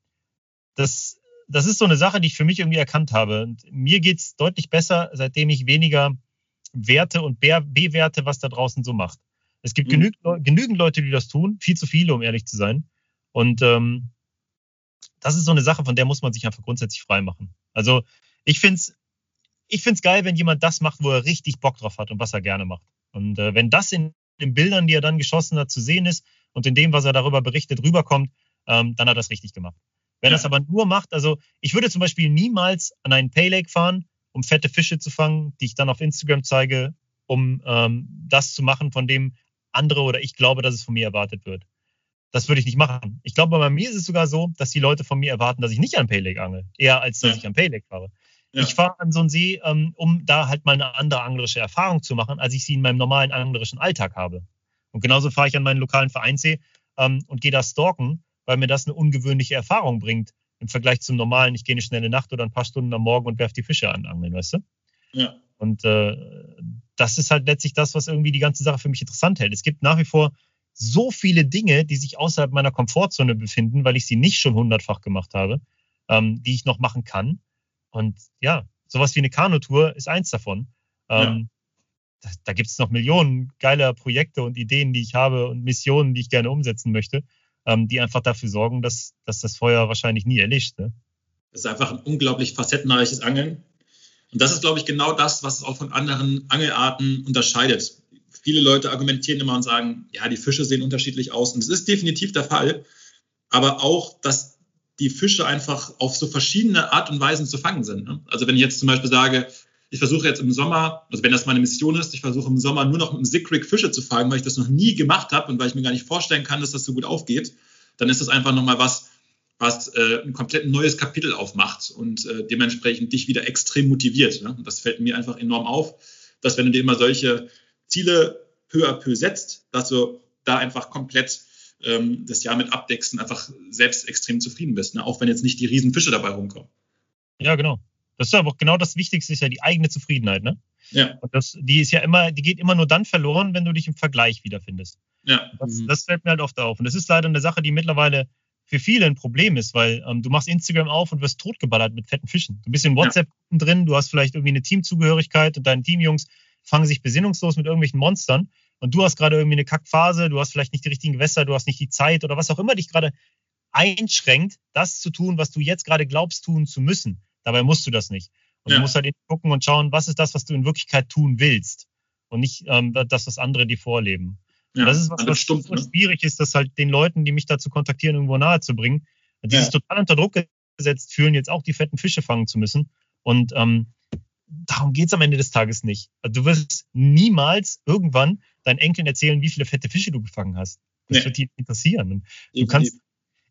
das, das ist so eine Sache, die ich für mich irgendwie erkannt habe. Und mir geht's deutlich besser, seitdem ich weniger Werte und bewerte, was da draußen so macht. Es gibt mhm. genügend, genügend Leute, die das tun, viel zu viele, um ehrlich zu sein. Und ähm, das ist so eine Sache, von der muss man sich einfach grundsätzlich frei machen. Also ich finde es ich find's geil, wenn jemand das macht, wo er richtig Bock drauf hat und was er gerne macht. Und äh, wenn das in den Bildern, die er dann geschossen hat, zu sehen ist und in dem, was er darüber berichtet, rüberkommt, ähm, dann hat er das richtig gemacht. Wenn ja. er es aber nur macht, also ich würde zum Beispiel niemals an einen Pay Lake fahren, um fette Fische zu fangen, die ich dann auf Instagram zeige, um ähm, das zu machen, von dem andere oder ich glaube, dass es von mir erwartet wird. Das würde ich nicht machen. Ich glaube, bei mir ist es sogar so, dass die Leute von mir erwarten, dass ich nicht an Pay Lake angel, eher als dass ja. ich an Pay Lake fahre. Ja. Ich fahre an so einen See, ähm, um da halt mal eine andere anglerische Erfahrung zu machen, als ich sie in meinem normalen anglerischen Alltag habe. Und genauso fahre ich an meinen lokalen Vereinssee ähm, und gehe da stalken, weil mir das eine ungewöhnliche Erfahrung bringt im Vergleich zum normalen, ich gehe eine schnelle Nacht oder ein paar Stunden am Morgen und werfe die Fische an Angeln, weißt du? Ja. Und äh, das ist halt letztlich das, was irgendwie die ganze Sache für mich interessant hält. Es gibt nach wie vor so viele Dinge, die sich außerhalb meiner Komfortzone befinden, weil ich sie nicht schon hundertfach gemacht habe, ähm, die ich noch machen kann. Und ja, sowas wie eine Kanutour ist eins davon. Ähm, da, da gibt es noch Millionen geiler Projekte und Ideen, die ich habe und Missionen, die ich gerne umsetzen möchte, ähm, die einfach dafür sorgen, dass, dass das Feuer wahrscheinlich nie erlischt. Ne? Das ist einfach ein unglaublich facettenreiches Angeln. Und das ist, glaube ich, genau das, was es auch von anderen Angelarten unterscheidet. Viele Leute argumentieren immer und sagen, ja, die Fische sehen unterschiedlich aus. Und das ist definitiv der Fall. Aber auch, dass die Fische einfach auf so verschiedene Art und Weisen zu fangen sind. Ne? Also wenn ich jetzt zum Beispiel sage, ich versuche jetzt im Sommer, also wenn das meine Mission ist, ich versuche im Sommer nur noch mit einem Sickrig Fische zu fangen, weil ich das noch nie gemacht habe und weil ich mir gar nicht vorstellen kann, dass das so gut aufgeht, dann ist das einfach nochmal was, was äh, ein komplett neues Kapitel aufmacht und äh, dementsprechend dich wieder extrem motiviert. Ne? Und das fällt mir einfach enorm auf, dass wenn du dir immer solche Ziele peu à peu setzt, dass du da einfach komplett ähm, das Jahr mit abdeckst und einfach selbst extrem zufrieden bist, ne? auch wenn jetzt nicht die Riesenfische dabei rumkommen. Ja, genau. Das ist aber auch genau das Wichtigste, ist ja die eigene Zufriedenheit, ne? Ja. Und das, die ist ja immer, die geht immer nur dann verloren, wenn du dich im Vergleich wiederfindest. Ja. Das, mhm. das fällt mir halt oft auf. Und das ist leider eine Sache, die mittlerweile für viele ein Problem ist, weil ähm, du machst Instagram auf und wirst totgeballert mit fetten Fischen. Du bist in WhatsApp ja. drin, du hast vielleicht irgendwie eine Teamzugehörigkeit und deine Teamjungs fangen sich besinnungslos mit irgendwelchen Monstern und du hast gerade irgendwie eine Kackphase, du hast vielleicht nicht die richtigen Gewässer, du hast nicht die Zeit oder was auch immer dich gerade einschränkt, das zu tun, was du jetzt gerade glaubst tun zu müssen. Dabei musst du das nicht. Und ja. du musst halt gucken und schauen, was ist das, was du in Wirklichkeit tun willst und nicht ähm, das, was andere dir vorleben. Ja, das ist was, was stimmt, so ne? schwierig ist, das halt den Leuten, die mich dazu kontaktieren, irgendwo nahe zu bringen, die ja. sich total unter Druck gesetzt fühlen, jetzt auch die fetten Fische fangen zu müssen. Und ähm, darum geht's am Ende des Tages nicht. Du wirst niemals irgendwann deinen Enkeln erzählen, wie viele fette Fische du gefangen hast. Das nee. wird die interessieren. Du kannst,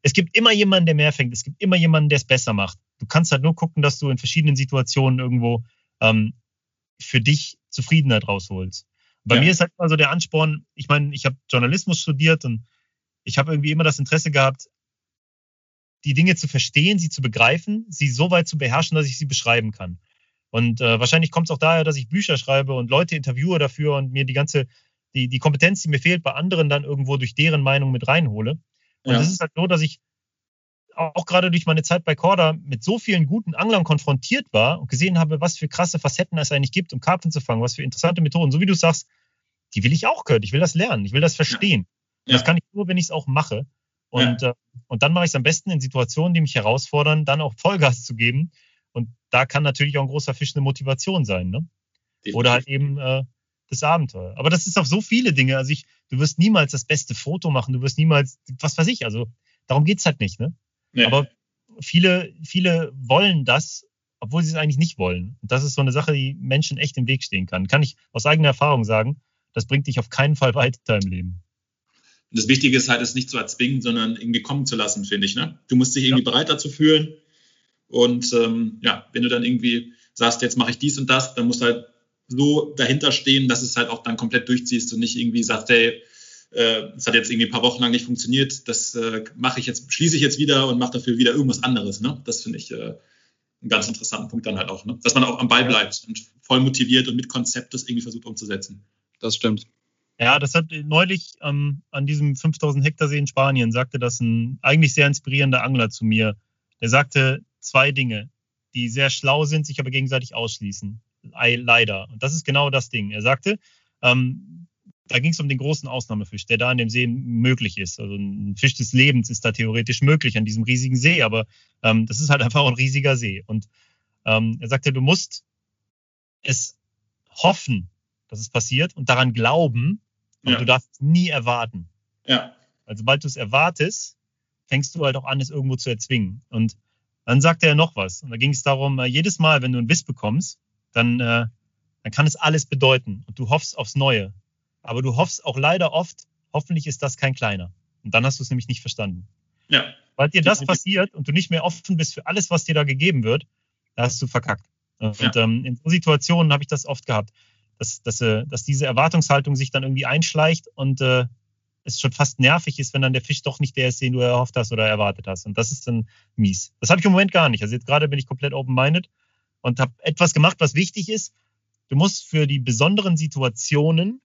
es gibt immer jemanden, der mehr fängt. Es gibt immer jemanden, der es besser macht. Du kannst halt nur gucken, dass du in verschiedenen Situationen irgendwo ähm, für dich Zufriedenheit rausholst. Bei ja. mir ist halt also der Ansporn, ich meine, ich habe Journalismus studiert und ich habe irgendwie immer das Interesse gehabt, die Dinge zu verstehen, sie zu begreifen, sie so weit zu beherrschen, dass ich sie beschreiben kann. Und äh, wahrscheinlich kommt es auch daher, dass ich Bücher schreibe und Leute interviewe dafür und mir die ganze, die, die Kompetenz, die mir fehlt, bei anderen dann irgendwo durch deren Meinung mit reinhole. Und ja. das ist halt so, dass ich auch gerade durch meine Zeit bei Corda mit so vielen guten Anglern konfrontiert war und gesehen habe, was für krasse Facetten es eigentlich gibt, um Karpfen zu fangen, was für interessante Methoden. So wie du sagst, die will ich auch können. Ich will das lernen. Ich will das verstehen. Ja. Das kann ich nur, wenn ich es auch mache. Und, ja. äh, und dann mache ich es am besten in Situationen, die mich herausfordern, dann auch Vollgas zu geben und da kann natürlich auch ein großer Fisch eine Motivation sein, ne? Oder halt eben äh, das Abenteuer. Aber das ist auf so viele Dinge. Also ich, du wirst niemals das beste Foto machen, du wirst niemals, was weiß ich, also darum geht's halt nicht, ne? Nee. Aber viele, viele wollen das, obwohl sie es eigentlich nicht wollen. Und das ist so eine Sache, die Menschen echt im Weg stehen kann. Kann ich aus eigener Erfahrung sagen, das bringt dich auf keinen Fall weiter im Leben. das Wichtige ist halt, es nicht zu erzwingen, sondern irgendwie kommen zu lassen, finde ich. Ne? Du musst dich irgendwie ja. bereit dazu fühlen. Und ähm, ja, wenn du dann irgendwie sagst, jetzt mache ich dies und das, dann musst du halt so dahinter stehen, dass es halt auch dann komplett durchziehst und nicht irgendwie sagst, hey, äh, es hat jetzt irgendwie ein paar Wochen lang nicht funktioniert, das äh, mache ich jetzt, schließe ich jetzt wieder und mache dafür wieder irgendwas anderes. Ne? Das finde ich äh, einen ganz interessanten Punkt dann halt auch, ne? dass man auch am Ball bleibt und voll motiviert und mit Konzept das irgendwie versucht umzusetzen. Das stimmt. Ja, das hat neulich ähm, an diesem 5000 Hektar See in Spanien sagte das ein eigentlich sehr inspirierender Angler zu mir. Der sagte, zwei Dinge, die sehr schlau sind, sich aber gegenseitig ausschließen. Leider. Und das ist genau das Ding. Er sagte, ähm, da ging es um den großen Ausnahmefisch, der da in dem See möglich ist. Also ein Fisch des Lebens ist da theoretisch möglich an diesem riesigen See, aber ähm, das ist halt einfach ein riesiger See. Und ähm, er sagte, du musst es hoffen, dass es passiert und daran glauben, aber ja. du darfst es nie erwarten. Ja. Also sobald du es erwartest, fängst du halt auch an, es irgendwo zu erzwingen. Und dann sagte er noch was. Und da ging es darum, äh, jedes Mal, wenn du einen Biss bekommst, dann, äh, dann kann es alles bedeuten. Und du hoffst aufs Neue. Aber du hoffst auch leider oft, hoffentlich ist das kein kleiner. Und dann hast du es nämlich nicht verstanden. Ja. Weil dir das passiert und du nicht mehr offen bist für alles, was dir da gegeben wird, da hast du verkackt. Und ja. ähm, in so Situationen habe ich das oft gehabt, dass, dass, äh, dass diese Erwartungshaltung sich dann irgendwie einschleicht und äh, es schon fast nervig ist, wenn dann der Fisch doch nicht der ist, den du erhofft hast oder erwartet hast. Und das ist dann mies. Das habe ich im Moment gar nicht. Also jetzt gerade bin ich komplett open-minded und habe etwas gemacht, was wichtig ist. Du musst für die besonderen Situationen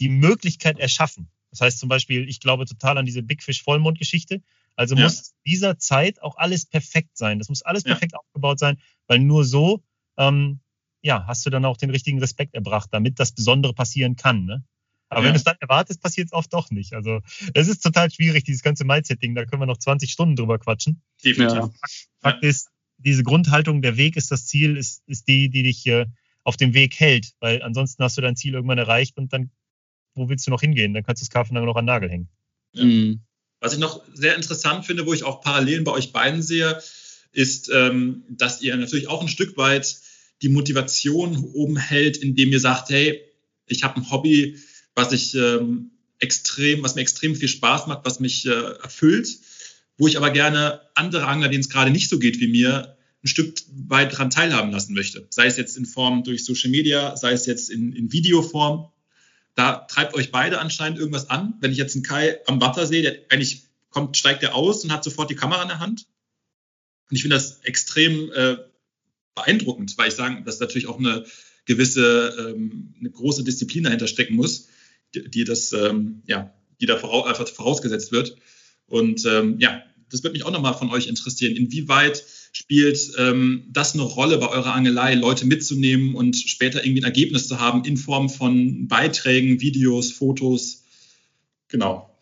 die Möglichkeit erschaffen. Das heißt zum Beispiel, ich glaube total an diese Big Fish Vollmond-Geschichte. Also ja. muss dieser Zeit auch alles perfekt sein. Das muss alles perfekt ja. aufgebaut sein, weil nur so ähm, ja, hast du dann auch den richtigen Respekt erbracht, damit das Besondere passieren kann. Ne? Aber ja. wenn du es dann erwartest, passiert es oft doch nicht. Also es ist total schwierig, dieses ganze Mindset-Ding, da können wir noch 20 Stunden drüber quatschen. Definitiv. Ja. Fakt, Fakt ist, diese Grundhaltung, der Weg ist das Ziel, ist, ist die, die dich äh, auf dem Weg hält, weil ansonsten hast du dein Ziel irgendwann erreicht und dann, wo willst du noch hingehen? Dann kannst du das Karfenang noch an den Nagel hängen. Ja. Mhm. Was ich noch sehr interessant finde, wo ich auch Parallelen bei euch beiden sehe, ist, ähm, dass ihr natürlich auch ein Stück weit die Motivation oben hält, indem ihr sagt, hey, ich habe ein Hobby, was ich ähm, extrem, was mir extrem viel Spaß macht, was mich äh, erfüllt, wo ich aber gerne andere Angler, denen es gerade nicht so geht wie mir, ein Stück weit daran teilhaben lassen möchte. Sei es jetzt in Form durch Social Media, sei es jetzt in, in Videoform. Da treibt euch beide anscheinend irgendwas an. Wenn ich jetzt einen Kai am Wasser sehe, der eigentlich kommt, steigt der aus und hat sofort die Kamera in der Hand. Und ich finde das extrem äh, beeindruckend, weil ich sagen, dass natürlich auch eine gewisse, ähm, eine große Disziplin dahinter stecken muss die das, ähm, ja, die da einfach vorausgesetzt wird. Und ähm, ja, das würde mich auch nochmal von euch interessieren. Inwieweit spielt ähm, das eine Rolle bei eurer Angelei, Leute mitzunehmen und später irgendwie ein Ergebnis zu haben in Form von Beiträgen, Videos, Fotos? Genau.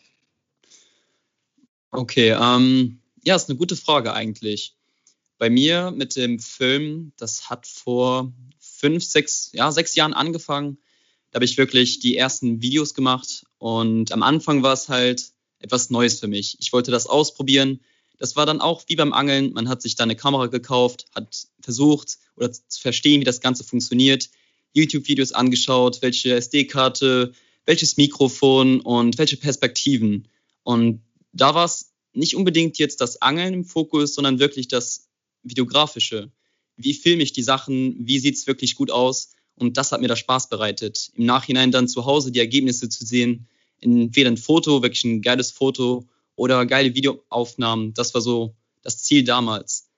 Okay, ähm, ja, ist eine gute Frage eigentlich. Bei mir mit dem Film, das hat vor fünf, sechs, ja, sechs Jahren angefangen. Da habe ich wirklich die ersten Videos gemacht und am Anfang war es halt etwas Neues für mich. Ich wollte das ausprobieren. Das war dann auch wie beim Angeln. Man hat sich da eine Kamera gekauft, hat versucht oder zu verstehen, wie das Ganze funktioniert, YouTube-Videos angeschaut, welche SD-Karte, welches Mikrofon und welche Perspektiven. Und da war es nicht unbedingt jetzt das Angeln im Fokus, sondern wirklich das Videografische. Wie filme ich die Sachen? Wie sieht es wirklich gut aus? Und das hat mir da Spaß bereitet. Im Nachhinein dann zu Hause die Ergebnisse zu sehen, entweder ein Foto, wirklich ein geiles Foto oder geile Videoaufnahmen. Das war so das Ziel damals.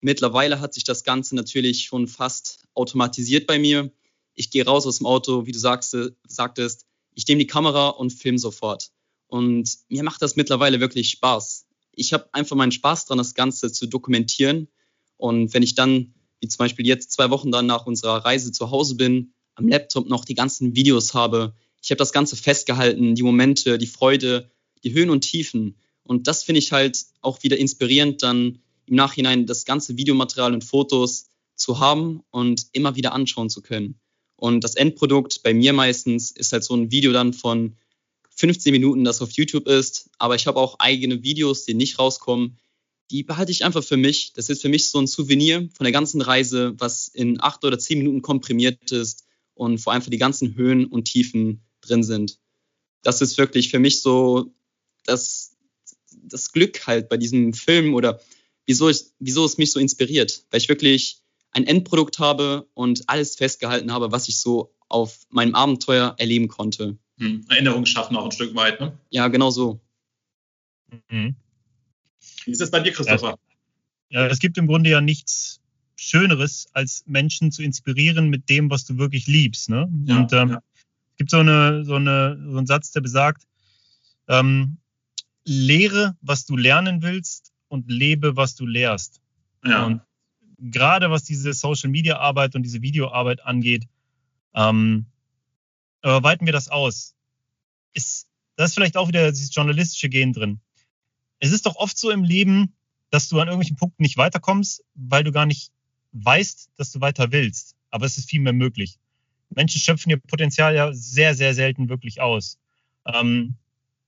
Mittlerweile hat sich das Ganze natürlich schon fast automatisiert bei mir. Ich gehe raus aus dem Auto, wie du sagst, sagtest, ich nehme die Kamera und film sofort. Und mir macht das mittlerweile wirklich Spaß. Ich habe einfach meinen Spaß dran, das Ganze zu dokumentieren. Und wenn ich dann wie zum Beispiel jetzt zwei Wochen dann nach unserer Reise zu Hause bin, am Laptop noch die ganzen Videos habe. Ich habe das Ganze festgehalten, die Momente, die Freude, die Höhen und Tiefen. Und das finde ich halt auch wieder inspirierend, dann im Nachhinein das ganze Videomaterial und Fotos zu haben und immer wieder anschauen zu können. Und das Endprodukt bei mir meistens ist halt so ein Video dann von 15 Minuten, das auf YouTube ist. Aber ich habe auch eigene Videos, die nicht rauskommen, die behalte ich einfach für mich. Das ist für mich so ein Souvenir von der ganzen Reise, was in acht oder zehn Minuten komprimiert ist und vor allem für die ganzen Höhen und Tiefen drin sind. Das ist wirklich für mich so das, das Glück halt bei diesem Film oder wieso, ich, wieso es mich so inspiriert, weil ich wirklich ein Endprodukt habe und alles festgehalten habe, was ich so auf meinem Abenteuer erleben konnte. Hm. Erinnerungen schaffen auch ein Stück weit, ne? Ja, genau so. Mhm. Wie ist das bei dir, Christopher? Ja, es gibt im Grunde ja nichts Schöneres, als Menschen zu inspirieren mit dem, was du wirklich liebst. Ne? Ja, und ähm, ja. es gibt so, eine, so, eine, so einen Satz, der besagt, ähm, lehre, was du lernen willst und lebe, was du lehrst. Ja. Und gerade was diese Social Media Arbeit und diese Videoarbeit angeht, ähm, weiten wir das aus. Ist, da ist vielleicht auch wieder dieses journalistische Gen drin. Es ist doch oft so im Leben, dass du an irgendwelchen Punkten nicht weiterkommst, weil du gar nicht weißt, dass du weiter willst. Aber es ist viel mehr möglich. Menschen schöpfen ihr Potenzial ja sehr, sehr selten wirklich aus. Ähm,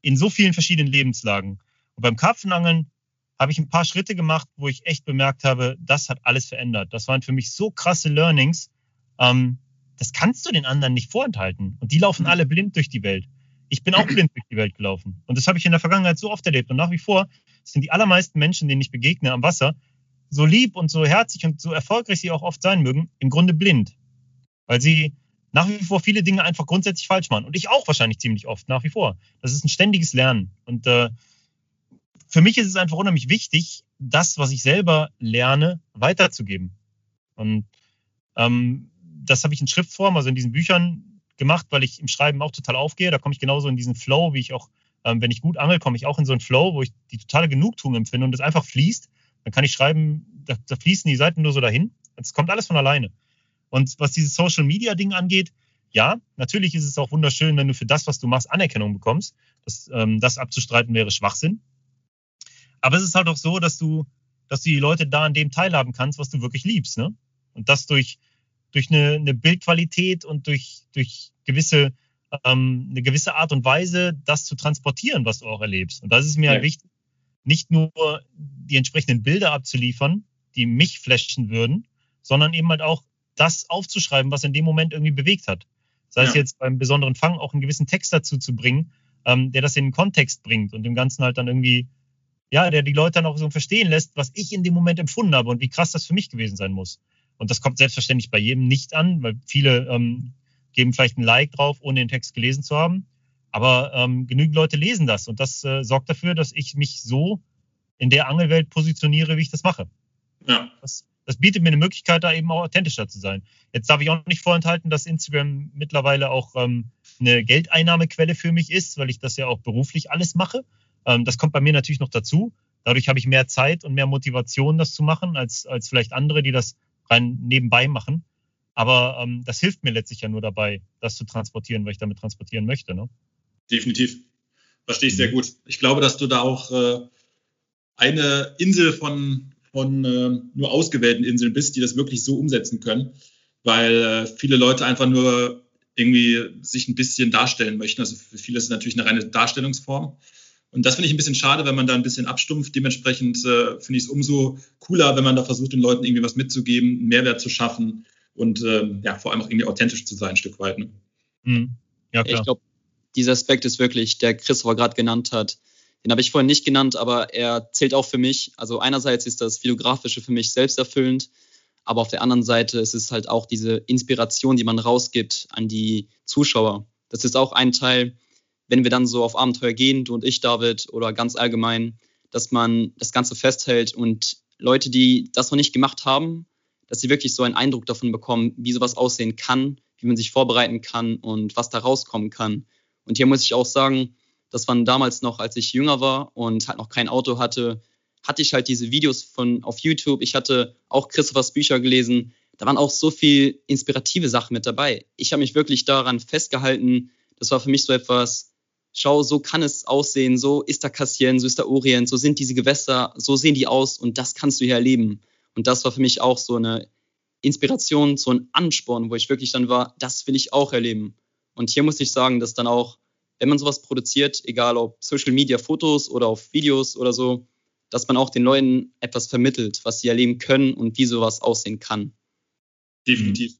in so vielen verschiedenen Lebenslagen. Und beim Karpfenangeln habe ich ein paar Schritte gemacht, wo ich echt bemerkt habe, das hat alles verändert. Das waren für mich so krasse Learnings. Ähm, das kannst du den anderen nicht vorenthalten. Und die laufen alle blind durch die Welt. Ich bin auch blind durch die Welt gelaufen. Und das habe ich in der Vergangenheit so oft erlebt. Und nach wie vor sind die allermeisten Menschen, denen ich begegne am Wasser, so lieb und so herzlich und so erfolgreich sie auch oft sein mögen, im Grunde blind. Weil sie nach wie vor viele Dinge einfach grundsätzlich falsch machen. Und ich auch wahrscheinlich ziemlich oft, nach wie vor. Das ist ein ständiges Lernen. Und äh, für mich ist es einfach unheimlich wichtig, das, was ich selber lerne, weiterzugeben. Und ähm, das habe ich in Schriftform, also in diesen Büchern gemacht, weil ich im Schreiben auch total aufgehe. Da komme ich genauso in diesen Flow, wie ich auch, ähm, wenn ich gut angel, komme ich auch in so einen Flow, wo ich die totale Genugtuung empfinde und es einfach fließt. Dann kann ich schreiben, da, da fließen die Seiten nur so dahin. Es kommt alles von alleine. Und was dieses Social Media Ding angeht, ja, natürlich ist es auch wunderschön, wenn du für das, was du machst, Anerkennung bekommst. Das, ähm, das abzustreiten wäre Schwachsinn. Aber es ist halt auch so, dass du, dass du die Leute da an dem teilhaben kannst, was du wirklich liebst. Ne? Und das durch, durch eine, eine Bildqualität und durch, durch gewisse, ähm, eine gewisse Art und Weise, das zu transportieren, was du auch erlebst. Und das ist mir ja. wichtig, nicht nur die entsprechenden Bilder abzuliefern, die mich flashen würden, sondern eben halt auch das aufzuschreiben, was in dem Moment irgendwie bewegt hat. Sei ja. es jetzt beim besonderen Fang auch einen gewissen Text dazu zu bringen, ähm, der das in den Kontext bringt und dem Ganzen halt dann irgendwie ja, der die Leute dann auch so verstehen lässt, was ich in dem Moment empfunden habe und wie krass das für mich gewesen sein muss. Und das kommt selbstverständlich bei jedem nicht an, weil viele ähm, geben vielleicht ein Like drauf, ohne den Text gelesen zu haben. Aber ähm, genügend Leute lesen das und das äh, sorgt dafür, dass ich mich so in der Angelwelt positioniere, wie ich das mache. Ja. Das, das bietet mir eine Möglichkeit, da eben auch authentischer zu sein. Jetzt darf ich auch nicht vorenthalten, dass Instagram mittlerweile auch ähm, eine Geldeinnahmequelle für mich ist, weil ich das ja auch beruflich alles mache. Ähm, das kommt bei mir natürlich noch dazu. Dadurch habe ich mehr Zeit und mehr Motivation, das zu machen, als, als vielleicht andere, die das rein nebenbei machen. Aber ähm, das hilft mir letztlich ja nur dabei, das zu transportieren, weil ich damit transportieren möchte. Ne? Definitiv. Verstehe ich sehr mhm. gut. Ich glaube, dass du da auch äh, eine Insel von, von äh, nur ausgewählten Inseln bist, die das wirklich so umsetzen können, weil äh, viele Leute einfach nur irgendwie sich ein bisschen darstellen möchten. Also für viele ist es natürlich eine reine Darstellungsform. Und das finde ich ein bisschen schade, wenn man da ein bisschen abstumpft. Dementsprechend äh, finde ich es umso cooler, wenn man da versucht, den Leuten irgendwie was mitzugeben, einen Mehrwert zu schaffen und ähm, ja, vor allem auch irgendwie authentisch zu sein, ein Stück weit. Ne? Mhm. Ja, klar. Ich glaube, dieser Aspekt ist wirklich, der Christopher gerade genannt hat. Den habe ich vorhin nicht genannt, aber er zählt auch für mich. Also einerseits ist das Videografische für mich selbsterfüllend, aber auf der anderen Seite ist es halt auch diese Inspiration, die man rausgibt an die Zuschauer. Das ist auch ein Teil, wenn wir dann so auf Abenteuer gehen, du und ich, David, oder ganz allgemein, dass man das Ganze festhält und Leute, die das noch nicht gemacht haben, dass sie wirklich so einen Eindruck davon bekommen, wie sowas aussehen kann, wie man sich vorbereiten kann und was da rauskommen kann. Und hier muss ich auch sagen, das waren damals noch, als ich jünger war und halt noch kein Auto hatte, hatte ich halt diese Videos von auf YouTube. Ich hatte auch Christophers Bücher gelesen. Da waren auch so viel inspirative Sachen mit dabei. Ich habe mich wirklich daran festgehalten. Das war für mich so etwas, schau, so kann es aussehen, so ist da Kassien, so ist der Orient, so sind diese Gewässer, so sehen die aus und das kannst du hier erleben. Und das war für mich auch so eine Inspiration, so ein Ansporn, wo ich wirklich dann war, das will ich auch erleben. Und hier muss ich sagen, dass dann auch, wenn man sowas produziert, egal ob Social Media Fotos oder auf Videos oder so, dass man auch den Leuten etwas vermittelt, was sie erleben können und wie sowas aussehen kann. Definitiv.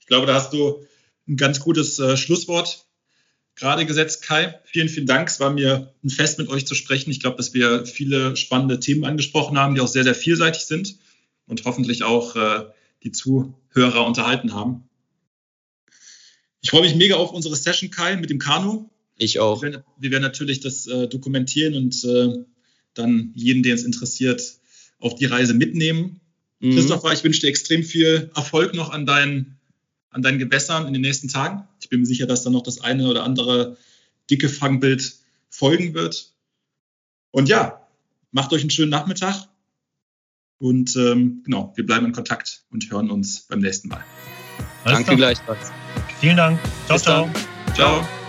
Ich glaube, da hast du ein ganz gutes äh, Schlusswort gerade gesetzt, Kai. Vielen, vielen Dank. Es war mir ein Fest, mit euch zu sprechen. Ich glaube, dass wir viele spannende Themen angesprochen haben, die auch sehr, sehr vielseitig sind und hoffentlich auch äh, die Zuhörer unterhalten haben. Ich freue mich mega auf unsere Session, Kai, mit dem Kanu. Ich auch. Wir werden, wir werden natürlich das äh, dokumentieren und äh, dann jeden, der es interessiert, auf die Reise mitnehmen. Mhm. Christopher, ich wünsche dir extrem viel Erfolg noch an deinen an deinen Gewässern in den nächsten Tagen. Ich bin mir sicher, dass da noch das eine oder andere dicke Fangbild folgen wird. Und ja, macht euch einen schönen Nachmittag. Und ähm, genau, wir bleiben in Kontakt und hören uns beim nächsten Mal. Alles Danke gleichfalls. Vielen Dank. Ciao, Bis ciao. Dann. Ciao.